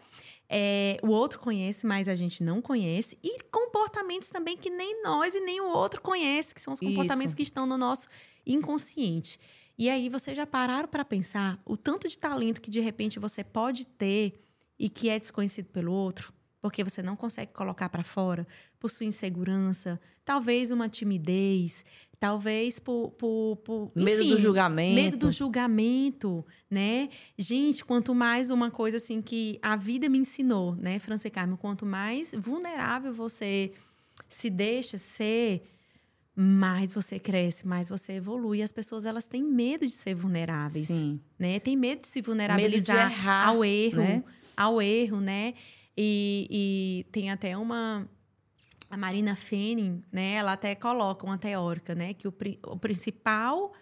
é, o outro conhece, mas a gente não conhece, e comportamentos também que nem nós e nem o outro conhece, que são os comportamentos Isso. que estão no nosso inconsciente. E aí vocês já pararam para pensar o tanto de talento que de repente você pode ter e que é desconhecido pelo outro? Porque você não consegue colocar para fora por sua insegurança, talvez uma timidez, talvez por. por, por Medo do enfim, julgamento. Medo do julgamento, né? Gente, quanto mais uma coisa assim que a vida me ensinou, né, França Carmen? Quanto mais vulnerável você se deixa ser, mais você cresce, mais você evolui. E as pessoas elas têm medo de ser vulneráveis, Sim. né? Tem medo de se vulnerabilizar errar, ao erro, né? ao erro, né? E, e tem até uma a Marina Fenning, né? Ela até coloca uma teórica, né? Que o, o principal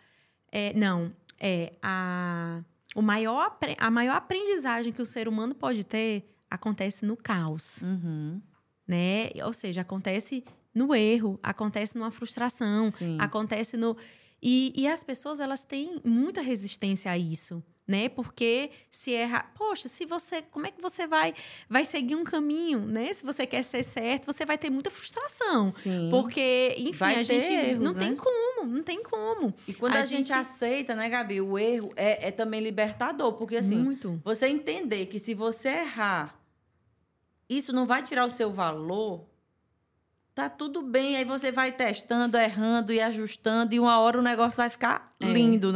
é não é a o maior a maior aprendizagem que o ser humano pode ter acontece no caos Uhum. né? Ou seja, acontece no erro, acontece numa frustração, Sim. acontece no e, e as pessoas elas têm muita resistência a isso, né? Porque se erra, poxa, se você, como é que você vai vai seguir um caminho, né? Se você quer ser certo, você vai ter muita frustração. Sim. Porque, enfim, Vai a gente erros, não né? tem como, não tem como. E quando a, gente... aceita, né, Gabi, o erro é, é também libertador. Porque, assim, Muito. você entender que se você errar, isso não vai tirar o seu valor, tá tudo bem. Aí você vai testando, errando e ajustando, e uma hora o negócio vai ficar É. lindo,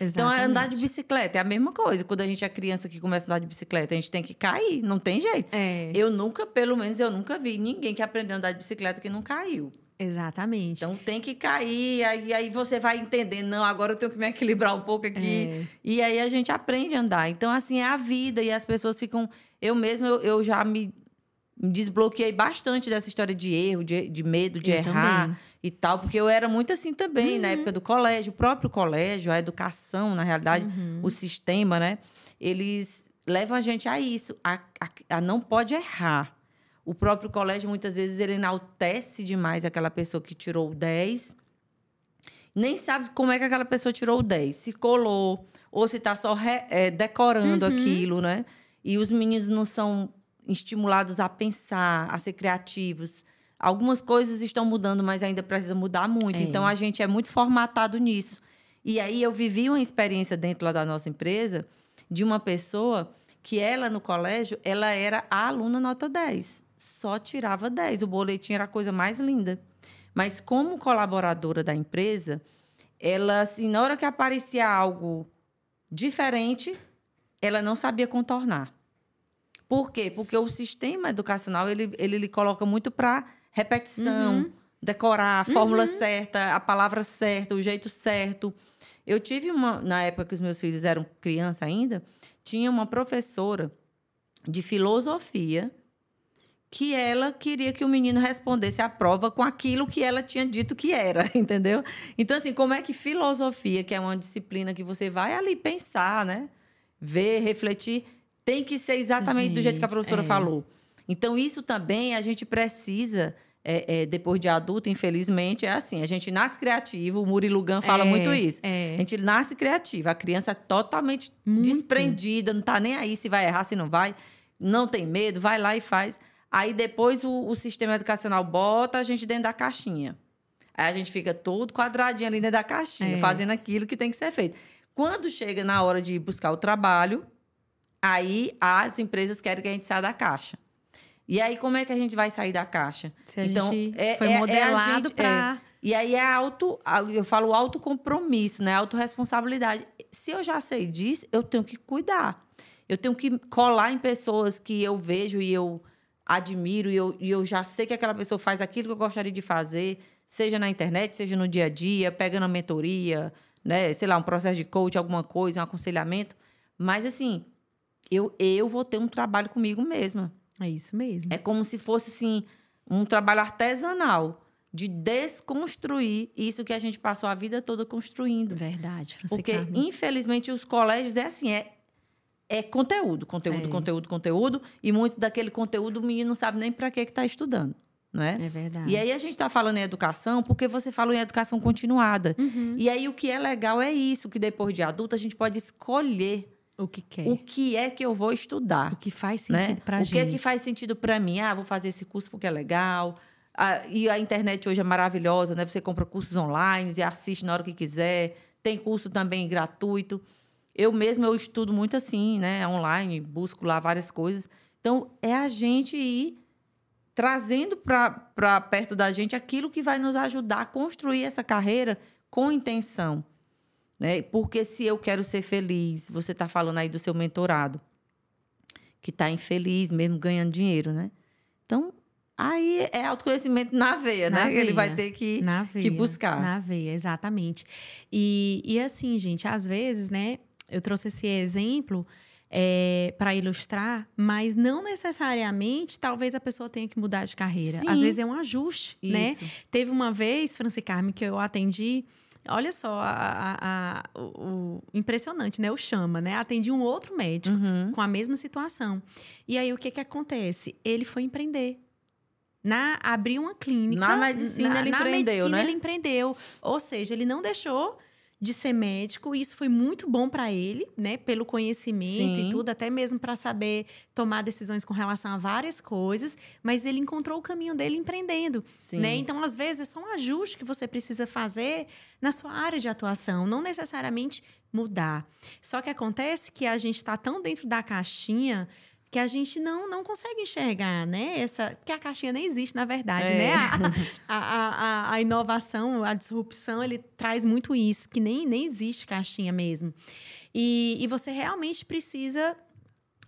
né? Então, é andar de Exatamente. bicicleta é a mesma coisa. Quando a gente é criança que começa a andar de bicicleta, a gente tem que cair, não tem jeito. É. Eu nunca, pelo menos, eu nunca vi ninguém que aprendeu a andar de bicicleta que não caiu. Exatamente. Então tem que cair, aí, aí você vai entender, não, agora eu tenho que me equilibrar um pouco aqui. É. E aí a gente aprende a andar. Então, assim, é a vida e as pessoas ficam. Eu mesma, eu, eu já me me desbloqueei bastante dessa história de erro, de, de medo de Eu errar também. e tal, porque eu era muito assim também, Uhum. na época do colégio, o próprio colégio, a educação, na realidade, Uhum. o sistema, né? Eles levam a gente a isso, a, a, a não pode errar. O próprio colégio, muitas vezes, ele enaltece demais aquela pessoa que tirou o 10, nem sabe como é que aquela pessoa tirou o 10, se colou, ou se está só re- eh, decorando Uhum. aquilo, né? E os meninos não são estimulados a pensar, a ser criativos. Algumas coisas estão mudando, mas ainda precisa mudar muito. É. Então a gente é muito formatado nisso. E aí eu vivi uma experiência dentro lá da nossa empresa de uma pessoa que ela no colégio, ela era a aluna nota 10. Só tirava 10. O boletim era a coisa mais linda. Mas como colaboradora da empresa, ela assim, na hora que aparecia algo diferente, ela não sabia contornar. Por quê? Porque o sistema educacional ele, ele lhe coloca muito para repetição, decorar a fórmula certa, a palavra certa, o jeito certo. Eu tive uma, na época que os meus filhos eram criança ainda, tinha uma professora de filosofia que ela queria que o menino respondesse a prova com aquilo que ela tinha dito que era, (laughs) entendeu? Então, assim, como é que filosofia, que é uma disciplina que você vai ali pensar, né? Ver, refletir, tem que ser exatamente do jeito que a Gente, professora é. falou. Então, isso também a gente precisa, é, é, depois de adulto, infelizmente, é assim: a gente nasce criativo, o Murilo Gun fala É, muito isso. é. A gente nasce criativa, a criança é totalmente Muito. desprendida, não tá nem aí se vai errar, se não vai, não tem medo, vai lá e faz. Aí depois o, o sistema educacional bota a gente dentro da caixinha. Aí a gente fica todo quadradinho ali dentro da caixinha, É. fazendo aquilo que tem que ser feito. Quando chega na hora de buscar o trabalho, aí as empresas querem que a gente saia da caixa. E aí, como é que a gente vai sair da caixa? Se a gente foi a modelado gente- pra- é. E aí é auto, eu falo autocompromisso, né? Autoresponsabilidade. Se eu já sei disso, eu tenho que cuidar. Eu tenho que colar em pessoas que eu vejo e eu admiro e eu, e eu já sei que aquela pessoa faz aquilo que eu gostaria de fazer, seja na internet, seja no dia a dia, pegando a mentoria, né? Sei lá, um processo de coach, alguma coisa, um aconselhamento. Mas assim, eu, eu vou ter um trabalho comigo mesma. É isso mesmo. É como se fosse assim um trabalho artesanal de desconstruir isso que a gente passou a vida toda construindo. Verdade, Francisca. Porque, Carmen. infelizmente, os colégios é assim, é, é conteúdo, conteúdo, É. conteúdo, conteúdo, e muito daquele conteúdo o menino não sabe nem para que está estudando, não é? É verdade. E aí a gente está falando em educação porque você falou em educação continuada. Uhum. E aí o que é legal é isso, que depois de adulto a gente pode escolher O que quer. o que é que eu vou estudar O que faz né? sentido pra o gente. que é que faz sentido para mim? Ah, vou fazer esse curso porque é legal. Ah, e a internet hoje é maravilhosa, né? Você compra cursos online e assiste na hora que quiser. Tem curso também gratuito. Eu mesma eu estudo muito assim, né? Online, busco lá várias coisas. Então, é a gente ir trazendo para perto da gente aquilo que vai nos ajudar a construir essa carreira com intenção. Né? Porque se eu quero ser feliz, você está falando aí do seu mentorado, que está infeliz, mesmo ganhando dinheiro, né? Então, aí é autoconhecimento na veia, Na né? Que ele vai veia. ter que, na que veia, buscar. Na veia, exatamente. E, e assim, gente, às vezes, né? Eu trouxe esse exemplo para ilustrar, mas não necessariamente, talvez a pessoa tenha que mudar de carreira. Às Sim. vezes é um ajuste, né? Isso. Teve uma vez, Franci Carmen, que eu atendi. Olha só, a- a- o, o- impressionante, né? O chama, né? Atendi um outro médico Uhum. com a mesma situação. E aí, o que que acontece? Ele foi empreender. Na, abriu uma clínica. Na medicina ele na empreendeu, medicina né? ele empreendeu. Ou seja, ele não deixou de ser médico. E isso foi muito bom para ele, né? Pelo conhecimento Sim. e tudo, até mesmo para saber tomar decisões com relação a várias coisas. Mas ele encontrou o caminho dele empreendendo. Sim. Né? Então, às vezes, é só um ajuste que você precisa fazer na sua área de atuação, não necessariamente mudar. Só que acontece que a gente está tão dentro da caixinha que a gente não, não consegue enxergar, né? Essa, porque a caixinha nem existe, na verdade, É. né? (laughs) A, a, a, a inovação, a disrupção, ele traz muito isso, que nem, nem existe caixinha mesmo. E, e você realmente precisa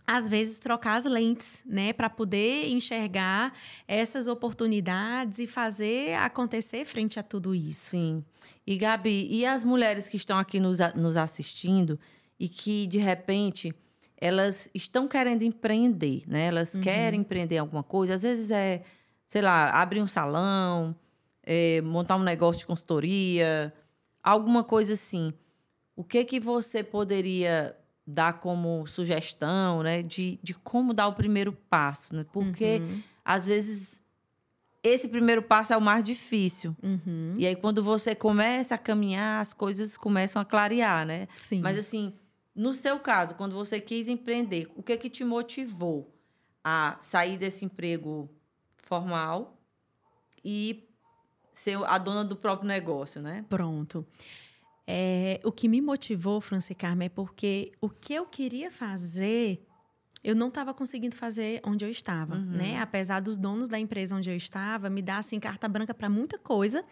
às vezes trocar as lentes, né, para poder enxergar essas oportunidades e fazer acontecer frente a tudo isso. Sim. E Gabi, e as mulheres que estão aqui nos, nos assistindo e que de repente elas estão querendo empreender, né? Elas querem empreender alguma coisa, às vezes é, sei lá, abrir um salão, é, montar um negócio de consultoria, alguma coisa assim. O que que você poderia dar como sugestão, né, de, de como dar o primeiro passo, né? Porque às vezes esse primeiro passo é o mais difícil. Uhum. E aí, quando você começa a caminhar, as coisas começam a clarear, né? Sim. Mas, assim, no seu caso, quando você quis empreender, o que que te motivou a sair desse emprego formal e ser a dona do próprio negócio, né? Pronto. É, o que me motivou, Franci Carmen, é porque o que eu queria fazer, eu não estava conseguindo fazer onde eu estava, né? Apesar dos donos da empresa onde eu estava me dar assim carta branca para muita coisa,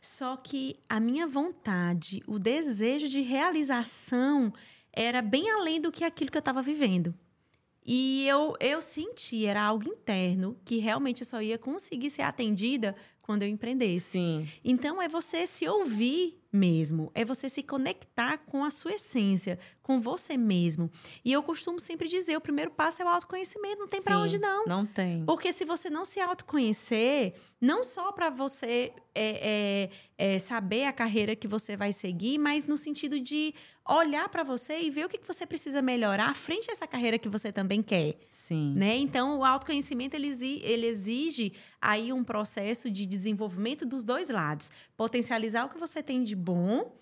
só que a minha vontade, o desejo de realização era bem além do que aquilo que eu estava vivendo. E eu, eu senti, era algo interno, que realmente eu só ia conseguir ser atendida quando eu empreendesse. Sim. Então é você se ouvir mesmo, é você se conectar com a sua essência, com você mesmo. E eu costumo sempre dizer, o primeiro passo é o autoconhecimento, não tem Sim, onde não. Não tem. Porque se você não se autoconhecer, não só para você é, é, é, saber a carreira que você vai seguir, mas no sentido de olhar para você e ver o que que você precisa melhorar frente a essa carreira que você também quer Sim. né? Então, o autoconhecimento ele exi- ele exige aí um processo de desenvolvimento dos dois lados, potencializar o que você tem de bom,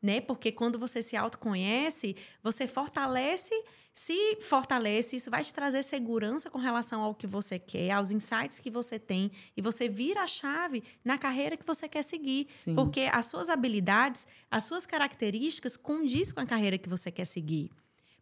né? Porque quando você se autoconhece, você fortalece, se fortalece, isso vai te trazer segurança com relação ao que você quer, aos insights que você tem, e você vira a chave na carreira que você quer seguir, Sim. porque as suas habilidades, as suas características condiz com a carreira que você quer seguir.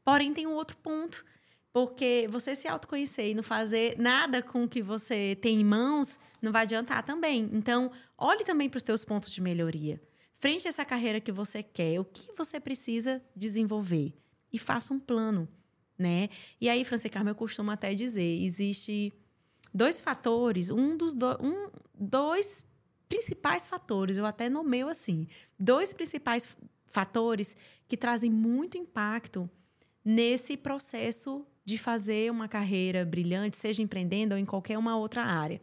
Porém, tem um outro ponto. Porque você se autoconhecer e não fazer nada com o que você tem em mãos não vai adiantar também. Então, olhe também para os seus pontos de melhoria. Frente a essa carreira que você quer, o que você precisa desenvolver? E faça um plano, né? E aí, Franci Carmen, eu costumo até dizer, existe dois fatores, um dos do, um, dois principais fatores, eu até nomeio assim, dois principais fatores que trazem muito impacto nesse processo de fazer uma carreira brilhante, seja empreendendo ou em qualquer uma outra área.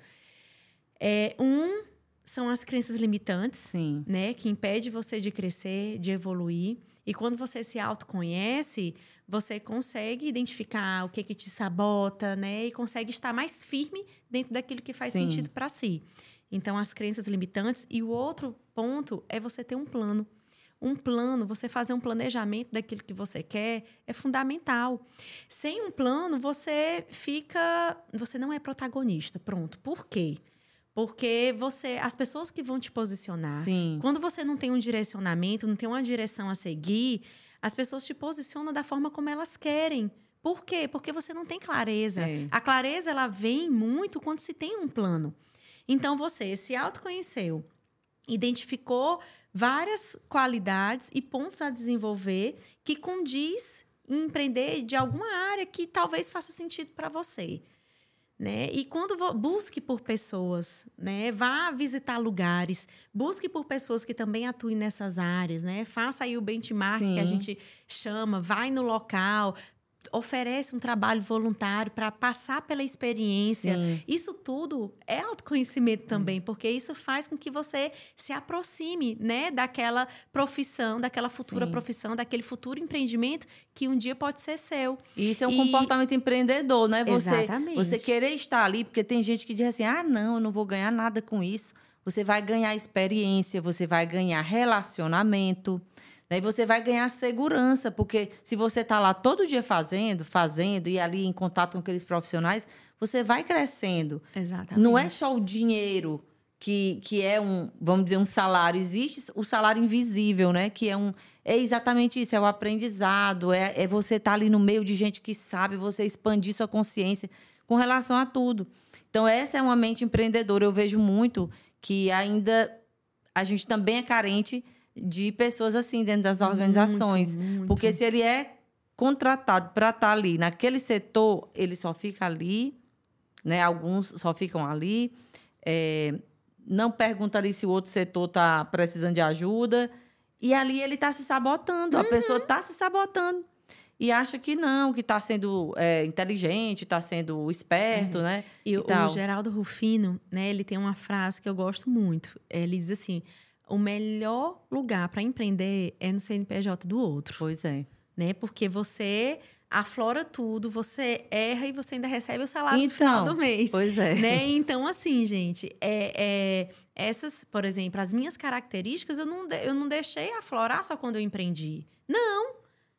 É, um são as crenças limitantes, Sim. né, que impede você de crescer, de evoluir. E quando você se autoconhece, você consegue identificar o que que te sabota, né, e consegue estar mais firme dentro daquilo que faz Sim. sentido para si. Então, as crenças limitantes e o outro ponto é você ter um plano. Um plano, você fazer um planejamento daquilo que você quer é fundamental. Sem um plano, você fica, você não é protagonista. Pronto. Por quê? Porque você, as pessoas que vão te posicionar, Sim. quando você não tem um direcionamento, não tem uma direção a seguir, as pessoas te posicionam da forma como elas querem. Por quê? Porque você não tem clareza. É. A clareza ela vem muito quando se tem um plano. Então você se autoconheceu, identificou várias qualidades e pontos a desenvolver que condiz em empreender de alguma área que talvez faça sentido para você. Né? E quando busque por pessoas, né? Vá visitar lugares, busque por pessoas que também atuem nessas áreas, né? Faça aí o benchmark que a Sim. gente chama, vai no local, oferece um trabalho voluntário para passar pela experiência. Sim. Isso tudo é autoconhecimento também, porque isso faz com que você se aproxime, né, daquela profissão, daquela futura Sim. profissão, daquele futuro empreendimento que um dia pode ser seu. E Isso é um E- comportamento empreendedor, né? Você, Exatamente. você querer estar ali, porque tem gente que diz assim: ah, não, eu não vou ganhar nada com isso. Você vai ganhar experiência, você vai ganhar relacionamento, né? E você vai ganhar segurança, porque se você está lá todo dia fazendo, fazendo, e ali em contato com aqueles profissionais, você vai crescendo. Exatamente. Não é só o dinheiro que, que é um, vamos dizer, um salário. Existe o salário invisível, né? Que é um. É exatamente isso, é o aprendizado, é, é você estar ali no meio de gente que sabe, você expandir sua consciência com relação a tudo. Então, essa é uma mente empreendedora. Eu vejo muito que ainda a gente também é carente de pessoas assim dentro das organizações. muito. Porque se ele é contratado para estar ali naquele setor, ele só fica ali, né? Alguns só ficam ali, é, não pergunta ali se o outro setor está precisando de ajuda. E ali ele está se sabotando, a pessoa está se sabotando. E acha que não, que está sendo é, inteligente, está sendo esperto, né? E, E o, tal. o Geraldo Rufino, né, ele tem uma frase que eu gosto muito. Ele diz assim: o melhor lugar para empreender é no CNPJ do outro, Pois é. né? Porque você aflora tudo, você erra e você ainda recebe o salário no final Então, do mês. Pois é. Né? Então, assim, gente, é, é, essas, por exemplo, as minhas características eu não, de- eu não deixei aflorar só quando eu empreendi. Não,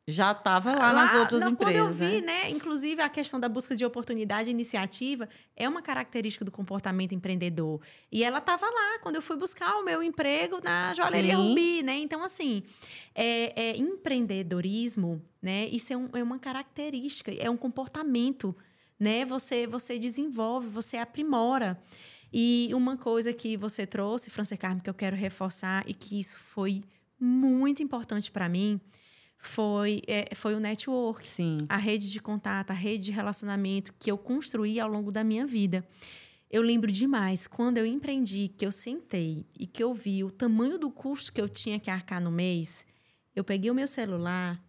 Já estava lá, nas outras não, empresas. Quando eu vi, né? né? Inclusive, a questão da busca de oportunidade e iniciativa é uma característica do comportamento empreendedor. E ela estava lá quando eu fui buscar o meu emprego na joalheria Sim. Rubi, né? Então, assim, é, é empreendedorismo, né? Isso é, um- é uma característica, é um comportamento, né? Você, você desenvolve, você aprimora. E uma coisa que você trouxe, França Carmen, que eu quero reforçar e que isso foi muito importante para mim, foi, é, foi o network Sim. a rede de contato, a rede de relacionamento que eu construí ao longo da minha vida. Eu lembro demais quando eu empreendi, que eu sentei e que eu vi o tamanho do custo que eu tinha que arcar no mês. Eu peguei o meu celular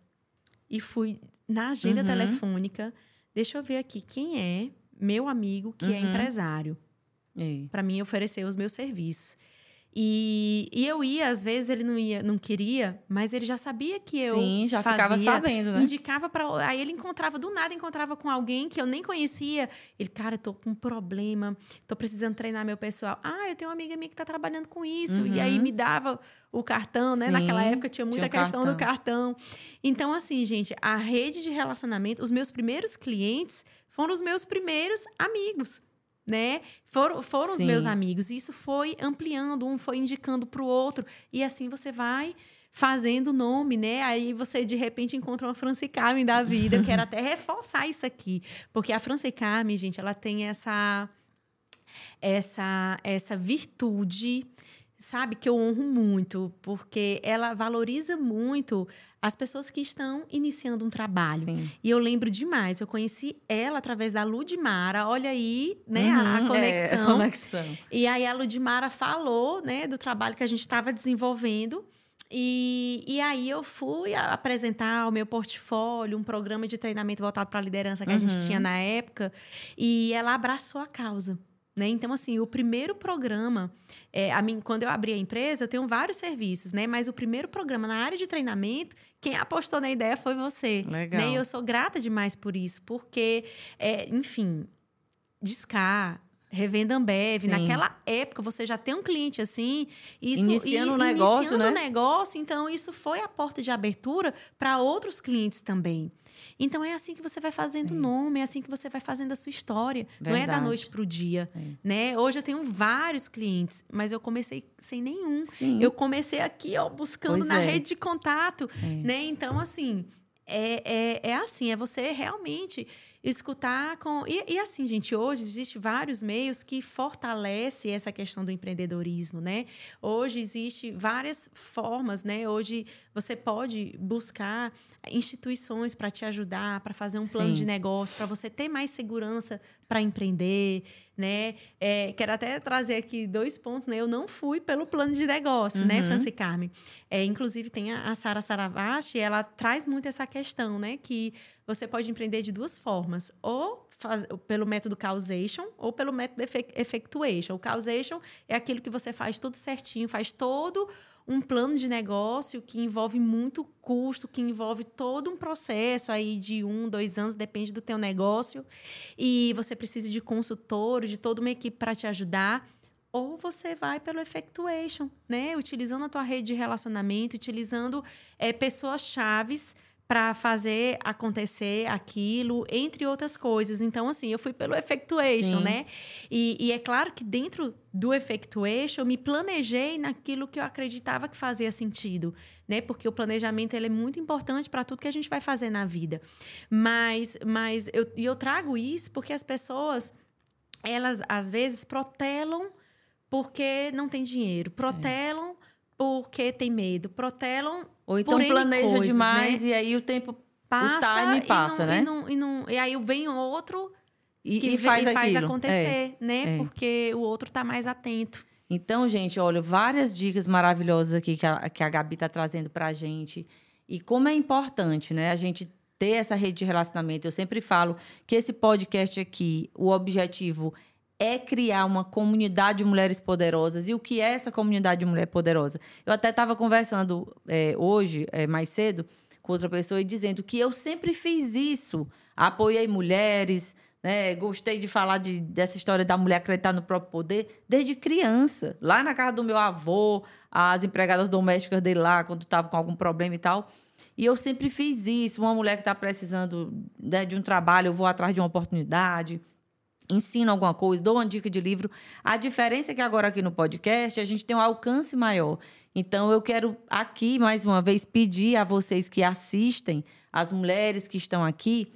e fui na agenda Uhum. telefônica. Deixa eu ver aqui quem é meu amigo que é Uhum. empresário É. para mim oferecer os meus serviços. E, e eu ia, às vezes ele não ia, não queria, mas ele já sabia que eu Sim, já fazia, ficava sabendo, né? Indicava para, aí ele encontrava do nada, encontrava com alguém que eu nem conhecia. Ele, cara, eu tô com um problema, tô precisando treinar meu pessoal. Ah, eu tenho uma amiga minha que tá trabalhando com isso. E aí me dava o cartão, né? Uhum. Sim, Naquela época tinha muita tinha questão do cartão. Então, assim, gente, a rede de relacionamento, os meus primeiros clientes foram os meus primeiros amigos. Né? Foram, foram os meus amigos. Isso foi ampliando, um foi indicando para o outro. E assim você vai fazendo nome, né? Aí você de repente encontra uma Franci Carmen da vida. Eu quero (laughs) até reforçar isso aqui, porque a Franci Carmen, gente, ela tem essa essa essa virtude, sabe, que eu honro muito, porque ela valoriza muito as pessoas que estão iniciando um trabalho. Sim. E eu lembro demais, eu conheci ela através da Ludmara, olha aí, né, a- a, Uhum, conexão. É, a conexão. E aí a Ludmara falou, né, do trabalho que a gente estava desenvolvendo. E, e aí eu fui a- apresentar o meu portfólio, um programa de treinamento voltado para a liderança que a gente Uhum. tinha na época. E ela abraçou a causa. Né? Então, assim, o primeiro programa, é, a mim, quando eu abri a empresa, eu tenho vários serviços, né? Mas o primeiro programa na área de treinamento, quem apostou na ideia foi você. Legal. Né? E eu sou grata demais por isso, porque, é, enfim, Discar, Revenda Ambev, Sim. naquela época você já tem um cliente assim, isso Iniciando um negócio, iniciando né? negócio, então isso foi a porta de abertura para outros clientes também. Então é assim que você vai fazendo nome, é assim que você vai fazendo a sua história. Não é da Verdade. noite para o dia, É. né? Hoje eu tenho vários clientes, mas eu comecei sem nenhum. Sim. Eu comecei aqui, ó, buscando Pois na é. rede de contato, né? Então, assim, é, é, é assim, é você realmente escutar com... E, e assim, gente, hoje existe vários meios que fortalecem essa questão do empreendedorismo, né? Hoje existe várias formas, né? Hoje você pode buscar instituições para te ajudar, para fazer um plano Sim. de negócio, para você ter mais segurança para empreender, né? É, quero até trazer aqui dois pontos, né? Eu não fui pelo plano de negócio, né, Franci Carmen? É, inclusive, tem a, a Sara Saravashi, ela traz muito essa questão, né? Que você pode empreender de duas formas. Ou faz- pelo método causation ou pelo método effe- effectuation. O causation é aquilo que você faz tudo certinho, faz todo um plano de negócio que envolve muito custo, que envolve todo um processo aí de um, dois anos, depende do teu negócio. E você precisa de consultor, de toda uma equipe para te ajudar. Ou você vai pelo effectuation, né? Utilizando a tua rede de relacionamento, utilizando eh, pessoas chaves para fazer acontecer aquilo, entre outras coisas. Então, assim, eu fui pelo effectuation, Sim. né? E, e é claro que dentro do effectuation, eu me planejei naquilo que eu acreditava que fazia sentido, né? Porque o planejamento ele é muito importante para tudo que a gente vai fazer na vida. Mas, mas eu, e eu trago isso porque as pessoas, elas às vezes protelam porque não tem dinheiro, protelam porque tem medo, protelam Ou então por planeja coisas, demais né? e aí o tempo passa, time e passa, não- né? E, não- e não- e aí vem outro E, que e faz, e faz aquilo. É. acontecer, né? é. Porque o outro tá mais atento. Então, gente, olha, várias dicas maravilhosas aqui que a, que a Gabi está trazendo para a gente. E como é importante, né, a gente ter essa rede de relacionamento. Eu sempre falo que esse podcast aqui, o objetivo é criar uma comunidade de mulheres poderosas. E o que é essa comunidade de mulher poderosa? Eu até estava conversando é, hoje, é, mais cedo, com outra pessoa e dizendo que eu sempre fiz isso. Apoiei mulheres, né? Gostei de falar de, dessa história da mulher acreditar no próprio poder desde criança. Lá na casa do meu avô, as empregadas domésticas dele lá, quando estava com algum problema e tal. E eu sempre fiz isso. Uma mulher que está precisando né, de um trabalho, eu vou atrás de uma oportunidade ensino alguma coisa, dou uma dica de livro. A diferença é que agora aqui no podcast a gente tem um alcance maior. Então eu quero aqui mais uma vez pedir a vocês que assistem, as mulheres que estão aqui,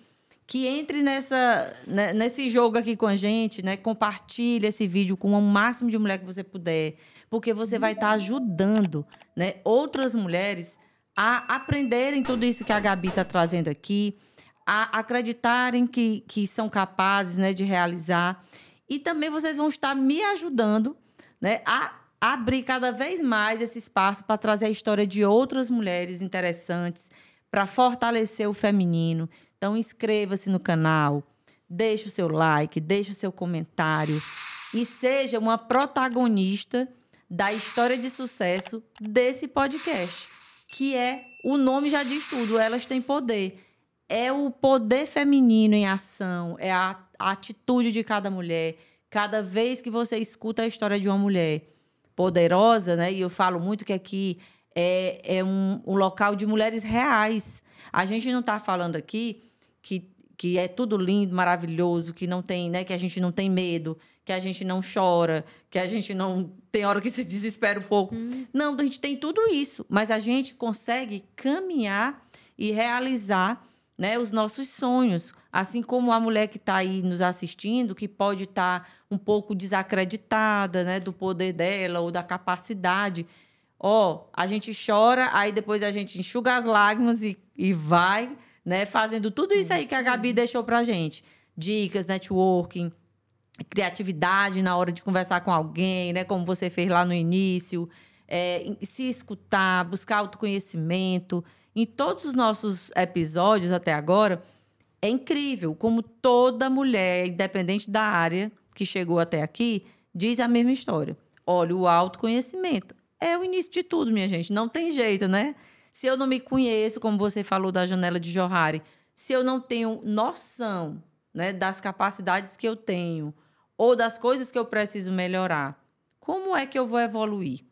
que entre nessa né, nesse jogo aqui com a gente, né? Compartilhe esse vídeo com o máximo de mulher que você puder, porque você vai estar ajudando, né, outras mulheres a aprenderem tudo isso que a Gabi está trazendo aqui, a acreditarem que, que são capazes né, de realizar. E também vocês vão estar me ajudando né, a abrir cada vez mais esse espaço para trazer a história de outras mulheres interessantes, para fortalecer o feminino. Então, inscreva-se no canal, deixe o seu like, deixe o seu comentário e seja uma protagonista da história de sucesso desse podcast, que é o nome já diz tudo, elas têm poder é o poder feminino em ação, é a, a atitude de cada mulher. Cada vez que você escuta a história de uma mulher poderosa, né? E eu falo muito que aqui é, é um, um local de mulheres reais. A gente não está falando aqui que, que é tudo lindo, maravilhoso, que não tem, né? Que a gente não tem medo, que a gente não chora, que a gente não tem hora que se desespera um pouco. Não, a gente tem tudo isso, mas a gente consegue caminhar e realizar né, os nossos sonhos. Assim como a mulher que está aí nos assistindo, que pode estar um pouco desacreditada né, do poder dela ou da capacidade. Ó, a gente chora, aí depois a gente enxuga as lágrimas e, e vai né, fazendo tudo isso aí que a Gabi deixou pra gente. Dicas, networking, criatividade na hora de conversar com alguém, né? Como você fez lá no início. É, se escutar, buscar autoconhecimento. Em todos os nossos episódios até agora, é incrível como toda mulher, independente da área que chegou até aqui, diz a mesma história. Olha, o autoconhecimento é o início de tudo, minha gente. Não tem jeito, né? Se eu não me conheço, como você falou da janela de Johari, se eu não tenho noção né, das capacidades que eu tenho ou das coisas que eu preciso melhorar, como é que eu vou evoluir?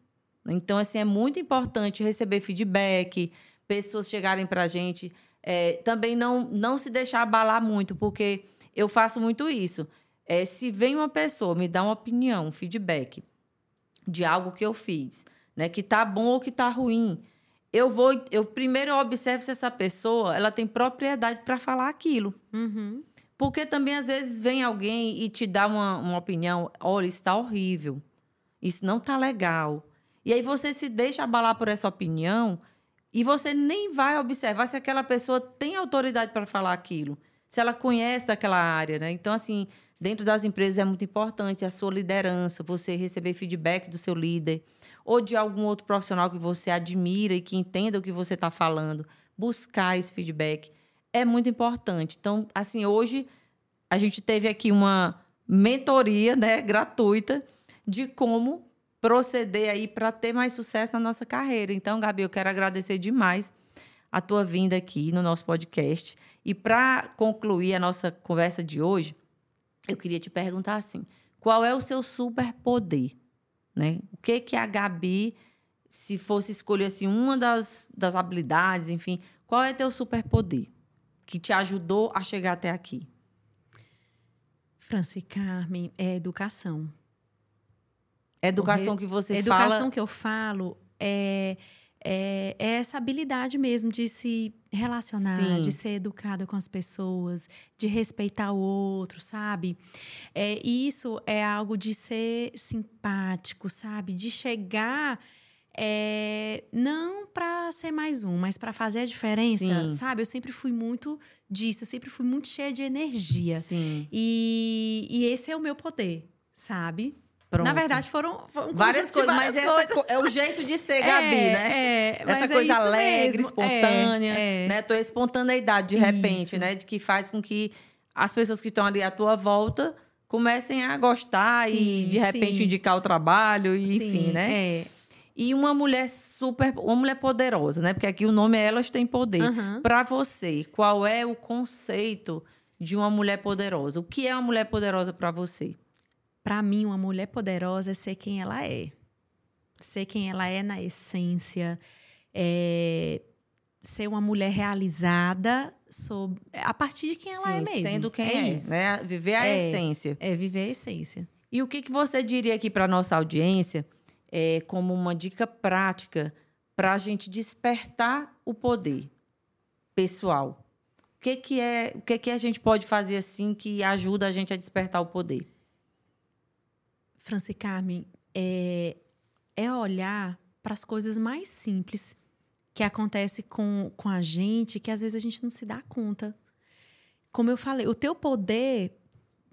Então, assim, é muito importante receber feedback, pessoas chegarem para a gente. É, também não, não se deixar abalar muito, porque eu faço muito isso. É, se vem uma pessoa me dar uma opinião, um feedback de algo que eu fiz, né, que tá bom ou que tá ruim, eu vou, eu primeiro observo se essa pessoa ela tem propriedade para falar aquilo. Uhum. Porque também, às vezes, vem alguém e te dá uma, uma opinião: olha, isso está horrível, isso não está legal. E aí você se deixa abalar por essa opinião e você nem vai observar se aquela pessoa tem autoridade para falar aquilo, se ela conhece aquela área, né? Então, assim, dentro das empresas é muito importante a sua liderança, você receber feedback do seu líder ou de algum outro profissional que você admira e que entenda o que você está falando, buscar esse feedback é muito importante. Então, assim, hoje a gente teve aqui uma mentoria, né, gratuita de como proceder aí para ter mais sucesso na nossa carreira. Então, Gabi, eu quero agradecer demais a tua vinda aqui no nosso podcast. E para concluir a nossa conversa de hoje, eu queria te perguntar assim: qual é o seu superpoder? Né? O que que a Gabi, se fosse escolher assim, uma das, das habilidades, enfim, qual é teu superpoder que te ajudou a chegar até aqui? Franci Carmen, é educação. Educação que você educação fala. que eu falo é, é, é essa habilidade mesmo de se relacionar, Sim. de ser educada com as pessoas, de respeitar o outro, sabe? É, isso é algo de ser simpático, sabe? De chegar é, não para ser mais um, mas para fazer a diferença, Sim. sabe? Eu sempre fui muito disso, eu sempre fui muito cheia de energia. Sim. E, e esse é o meu poder, sabe? Pronto. Na verdade, foram, foram Várias coisas, mas várias essa coisas. co- é o jeito de ser, (laughs) Gabi, É, né? é, mas Essa é coisa isso alegre, mesmo. espontânea, É, é. né? Tua espontaneidade, de repente, Isso. né? De que faz com que as pessoas que estão ali à tua volta comecem a gostar e, Sim, de repente, sim. indicar o trabalho, e, Sim, enfim, né? É. E uma mulher super, uma mulher poderosa, né? Porque aqui o nome é Elas Têm Poder. Aham. Pra você, qual é o conceito de uma mulher poderosa? O que é uma mulher poderosa pra você? Para mim, uma mulher poderosa é ser quem ela é. Ser quem ela é na essência. É ser uma mulher realizada sob, a partir de quem ela é Sim, mesmo. sendo quem é, isso. né? Viver a É. essência. É viver a essência. E o que, que você diria aqui para nossa audiência é, como uma dica prática para a gente despertar o poder pessoal? O que, que é, o que, que a gente pode fazer assim que ajuda a gente a despertar o poder? Franci Carmen, é, é olhar para as coisas mais simples que acontecem com, com a gente, que às vezes a gente não se dá conta. Como eu falei, o teu poder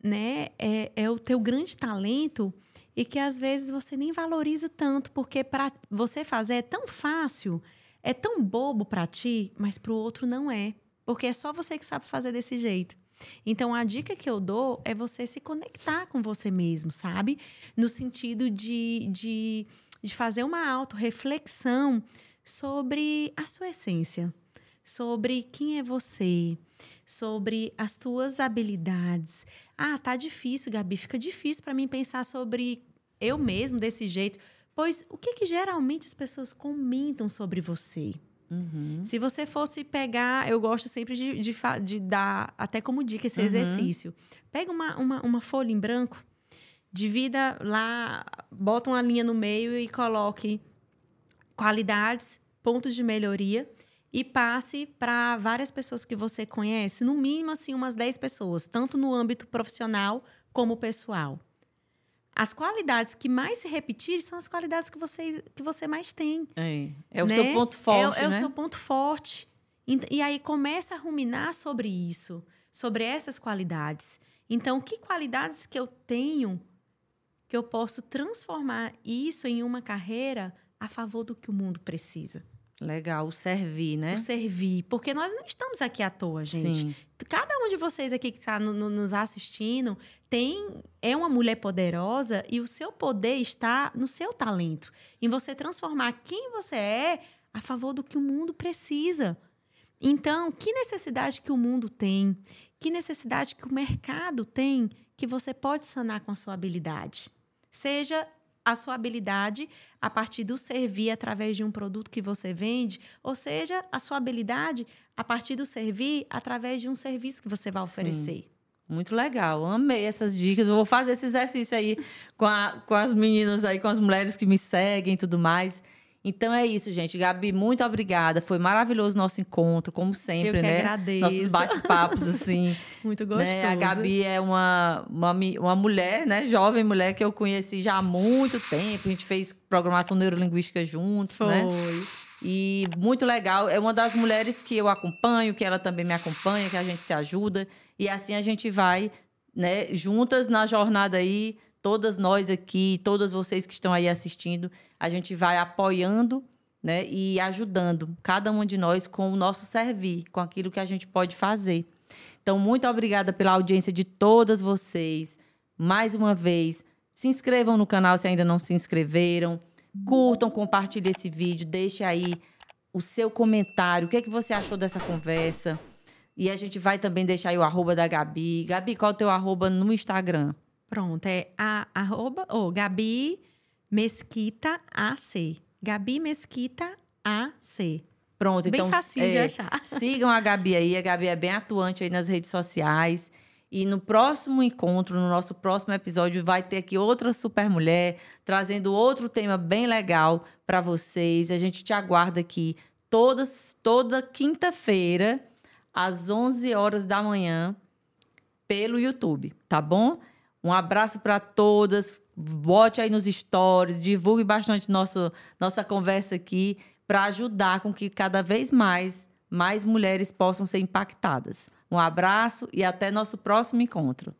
né, é, é o teu grande talento e que às vezes você nem valoriza tanto, porque para você fazer é tão fácil, é tão bobo para ti, mas para o outro não é. Porque é só você que sabe fazer desse jeito. Então, a dica que eu dou é você se conectar com você mesmo, sabe? No sentido de, de, de fazer uma autorreflexão sobre a sua essência, sobre quem é você, sobre as tuas habilidades. Ah, tá difícil, Gabi, fica difícil para mim pensar sobre eu mesmo desse jeito. Pois o que, que geralmente as pessoas comentam sobre você? Se você fosse pegar, eu gosto sempre de, de, de dar até como dica esse exercício. Pega uma, uma, uma folha em branco, divida lá, bota uma linha no meio e coloque qualidades, pontos de melhoria e passe para várias pessoas que você conhece, no mínimo assim umas 10 pessoas, tanto no âmbito profissional como pessoal. As qualidades que mais se repetirem são as qualidades que você, que você mais tem É, é o né? seu ponto forte, É, é né? o seu ponto forte. Ent- E aí começa a ruminar sobre isso, sobre essas qualidades. Então, que qualidades que eu tenho que eu posso transformar isso em uma carreira a favor do que o mundo precisa? Legal, o servir, né? O servir. Porque nós não estamos aqui à toa, gente. Sim. Cada um de vocês aqui que está nos assistindo tem é uma mulher poderosa e o seu poder está no seu talento. Em você transformar quem você é a favor do que o mundo precisa. Então, que necessidade que o mundo tem? Que necessidade que o mercado tem que você pode sanar com a sua habilidade? Seja a sua habilidade a partir do servir através de um produto que você vende, ou seja, a sua habilidade a partir do servir através de um serviço que você vai oferecer. Muito legal, amei essas dicas. Eu vou fazer esse exercício aí com, a- com as meninas aí, com as mulheres que me seguem e tudo mais. Então é isso, gente. Gabi, muito obrigada. Foi maravilhoso nosso encontro, como sempre, Eu que né? agradeço. Nossos bate-papos, assim. (laughs) Muito gostoso. né? A Gabi é uma, uma, uma mulher, né? Jovem mulher que eu conheci já há muito tempo. A gente fez programação neurolinguística juntos, Foi. né? E muito legal. É uma das mulheres que eu acompanho, que ela também me acompanha, que a gente se ajuda. E assim a gente vai, né, juntas na jornada aí, todas nós aqui, todas vocês que estão aí assistindo, a gente vai apoiando, né, e ajudando cada uma de nós com o nosso servir, com aquilo que a gente pode fazer. Então, muito obrigada pela audiência de todas vocês. Mais uma vez, se inscrevam no canal se ainda não se inscreveram. Curtam, compartilhem esse vídeo, deixe aí o seu comentário. O que, é que você achou dessa conversa? E a gente vai também deixar aí o arroba da Gabi. Gabi, qual é o teu arroba no Instagram? Pronto, é a arroba, ou Gabi Mesquita AC. Gabi Mesquita AC. Pronto, Bem então facinho de achar. (laughs) sigam a Gabi aí. A Gabi é bem atuante aí nas redes sociais. E no próximo encontro, no nosso próximo episódio, vai ter aqui outra super mulher trazendo outro tema bem legal para vocês. A gente te aguarda aqui todas, toda quinta-feira, às 11 horas da manhã, pelo YouTube, tá bom? Um abraço para todas. Bote aí nos stories, divulgue bastante nosso, nossa conversa aqui para ajudar com que cada vez mais mais mulheres possam ser impactadas. Um abraço e até nosso próximo encontro.